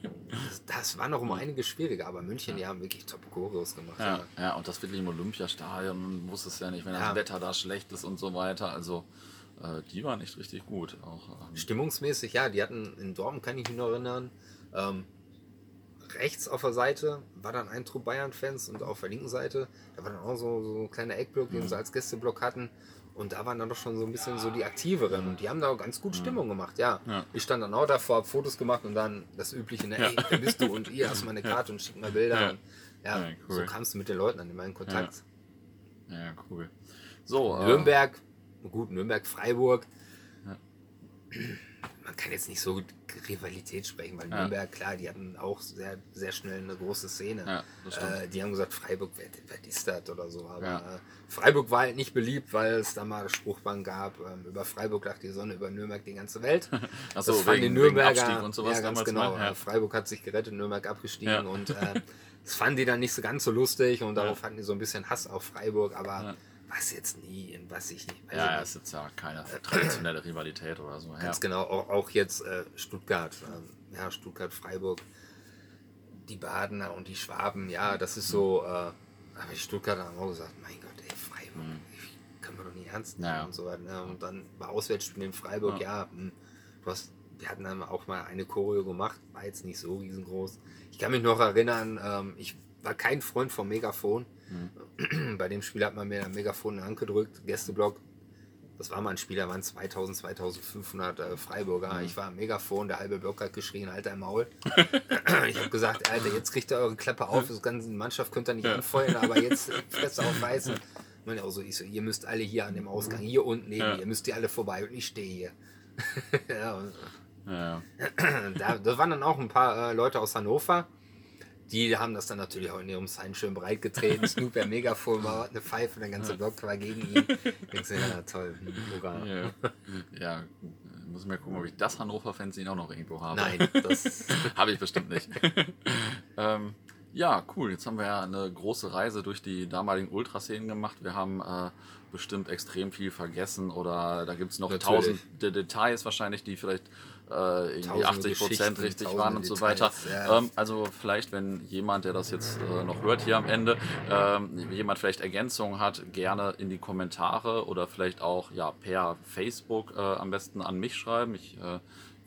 das, war noch um einiges schwieriger. Aber München, die haben wirklich top Choreos gemacht. Ja, ja, und das wirklich im Olympiastadion, wusste es ja nicht, wenn Ja. das Wetter da schlecht ist und so weiter. Also, die waren echt richtig gut. Auch, ähm, Stimmungsmäßig, ja, die hatten in Dortmund, kann ich mich noch erinnern, ähm, rechts auf der Seite war dann ein Trupp Bayern-Fans und auf der linken Seite, da war dann auch so, so ein kleiner Eckblock, den sie als Gästeblock hatten. Und da waren dann doch schon so ein bisschen so die Aktiveren und die haben da auch ganz gut Stimmung gemacht, ja. Ja. Ich stand dann auch davor, hab Fotos gemacht und dann das übliche, ne, ey, wer bist du? Und ihr hast mal eine Karte und schickt mal Bilder. Ja. Und, ja, Ja, cool. so kamst du mit den Leuten dann immer in Kontakt. ja, cool. So, äh, Nürnberg, gut, Nürnberg, Freiburg. Man kann jetzt nicht so gut Rivalität sprechen, weil Ja. Nürnberg, klar, die hatten auch sehr, sehr schnell eine große Szene. Ja, äh, die haben gesagt, Freiburg, wer, wer ist das oder so. Aber Ja. äh, Freiburg war halt nicht beliebt, weil es da mal eine Spruchband gab, ähm, über Freiburg lag die Sonne, über Nürnberg die ganze Welt. Ach so, das fanden die wegen- wegen Nürnberger, Abstieg und sowas ja, ganz genau. mal, ja. Freiburg hat sich gerettet, Nürnberg abgestiegen Ja. und äh, das fanden die dann nicht so ganz so lustig und darauf hatten die so ein bisschen Hass auf Freiburg, aber Ja. Was jetzt nie, was ich nicht weiß. ja, ja, ist jetzt ja keine traditionelle Rivalität oder so. Ja. Ganz genau, auch, auch jetzt äh, Stuttgart, ähm, ja, Stuttgart, Freiburg, die Badener und die Schwaben, ja, das ist so, äh, aber die Stuttgarter haben auch gesagt, mein Gott, ey, Freiburg, können wir doch nicht ernst nehmen Mhm. Ja. und so weiter. Ne? Und dann bei Auswärtsspielen in Freiburg, ja, hm, du hast wir hatten dann auch mal eine Choreo gemacht, war jetzt nicht so riesengroß. Ich kann mich noch erinnern, ähm, ich war kein Freund vom Megafon. Mhm. Bei dem Spiel hat man mir ein Megafon in die Hand gedrückt, Gästeblock. Das war mal ein Spiel, da waren 2000, 2500 äh, Freiburger. Mhm. Ich war am Megafon, der halbe Block hat geschrien, Alter im Maul. ich habe gesagt, Alter, jetzt kriegt ihr eure Klappe auf, das ganze Mannschaft könnt ihr nicht ja. anfeuern, aber jetzt Fresse aufreißen. Man auch so, ich so, ihr müsst alle hier an dem Ausgang, hier unten neben, ja. ihr müsst ihr alle vorbei und ich stehe hier. ja, und, ja. da, da waren dann auch ein paar äh, Leute aus Hannover die haben das dann natürlich auch in ihrem Sign schön breit getreten. Snoop der Megafon war eine Pfeife, der ganze Block war gegen ihn. Ich so, ja, toll, sogar. Ja. ja, muss mir gucken, ob ich das Hannover-Fanzine auch noch irgendwo habe. Nein, das habe ich bestimmt nicht. ähm, ja, cool. Jetzt haben wir ja eine große Reise durch die damaligen Ultraszenen gemacht. Wir haben äh, bestimmt extrem viel vergessen oder da gibt es noch tausende Details wahrscheinlich, die vielleicht äh, irgendwie 80 Prozent richtig waren und so weiter. Ja. Ähm, also vielleicht, wenn jemand, der das jetzt äh, noch hört hier am Ende, ähm, jemand vielleicht Ergänzungen hat, gerne in die Kommentare oder vielleicht auch ja per Facebook äh, am besten an mich schreiben. Ich äh,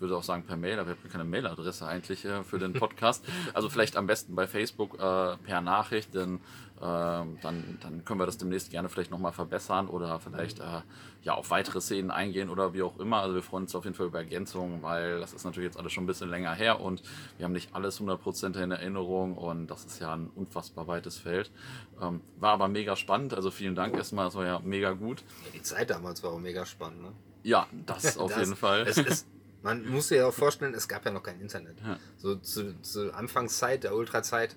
würde auch sagen per Mail, aber ich habe keine Mailadresse eigentlich äh, für den Podcast. also vielleicht am besten bei Facebook äh, per Nachricht, denn ähm, dann, dann können wir das demnächst gerne vielleicht nochmal verbessern oder vielleicht äh, ja auf weitere Szenen eingehen oder wie auch immer. Also wir freuen uns auf jeden Fall über Ergänzungen, weil das ist natürlich jetzt alles schon ein bisschen länger her und wir haben nicht alles 100% in Erinnerung und das ist ja ein unfassbar weites Feld. Ähm, war aber mega spannend, also vielen Dank erstmal, das war ja mega gut. Die Zeit damals war auch mega spannend, ne? Ja, das auf das, jeden Fall. Es ist, man muss sich ja auch vorstellen, es gab ja noch kein Internet. Ja. So zur zu Anfangszeit der Ultrazeit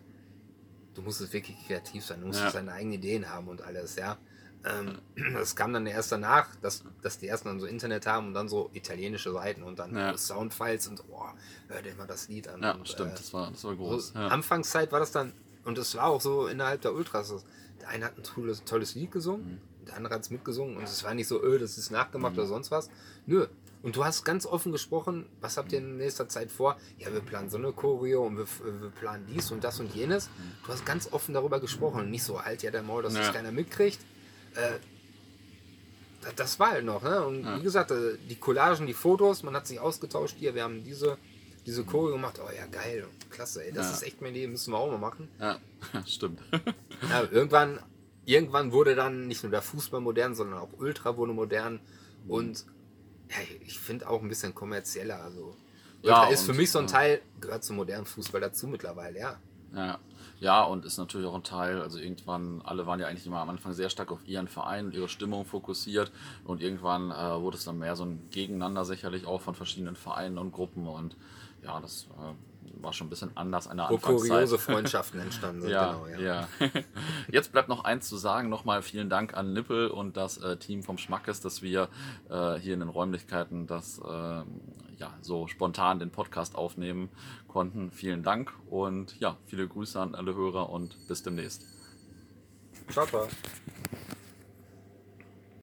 du musstest wirklich kreativ sein, du musstest ja. deine eigenen Ideen haben und alles, ja. Ähm, das kam dann erst danach, dass, dass die ersten dann so Internet haben und dann so italienische Seiten und dann ja. Soundfiles und oh, hör dir mal das Lied an. Ja, und, stimmt, äh, das, war, das war groß. So. Anfangszeit war das dann, und das war auch so innerhalb der Ultras. Der eine hat ein tolles, tolles Lied gesungen, mhm. der andere hat es mitgesungen und es war nicht so, öh, das ist nachgemacht mhm. oder sonst was. Nö, und du hast ganz offen gesprochen, was habt ihr in nächster Zeit vor? Ja, wir planen so eine Choreo und wir, wir planen dies und das und jenes. Du hast ganz offen darüber gesprochen und nicht so, halt ja der Maul, dass ja. das keiner mitkriegt. Äh, das war halt noch, ne? Und ja. wie gesagt, äh, die Collagen, die Fotos, man hat sich ausgetauscht hier, wir haben diese, diese Choreo gemacht. Oh ja, geil, klasse, ey, das ja. ist echt mein Leben, müssen wir auch mal machen. Ja, stimmt. ja, irgendwann, irgendwann wurde dann nicht nur der Fußball modern, sondern auch Ultra wurde modern und ja, ich finde auch ein bisschen kommerzieller. Also, ja, ist für mich so ein Teil, gehört zum modernen Fußball dazu mittlerweile, ja. Ja, ja, und ist natürlich auch ein Teil, also irgendwann, alle waren ja eigentlich immer am Anfang sehr stark auf ihren Verein und ihre Stimmung fokussiert und irgendwann äh, wurde es dann mehr so ein Gegeneinander sicherlich auch von verschiedenen Vereinen und Gruppen und ja, das äh, war schon ein bisschen anders eine Wo kuriose Freundschaften entstanden sind. ja, genau, ja. ja. Jetzt bleibt noch eins zu sagen. Nochmal vielen Dank an Nippel und das äh, Team vom Schmackes, dass wir äh, hier in den Räumlichkeiten das äh, ja, so spontan den Podcast aufnehmen konnten. Vielen Dank und ja, viele Grüße an alle Hörer und bis demnächst. Ciao, ciao.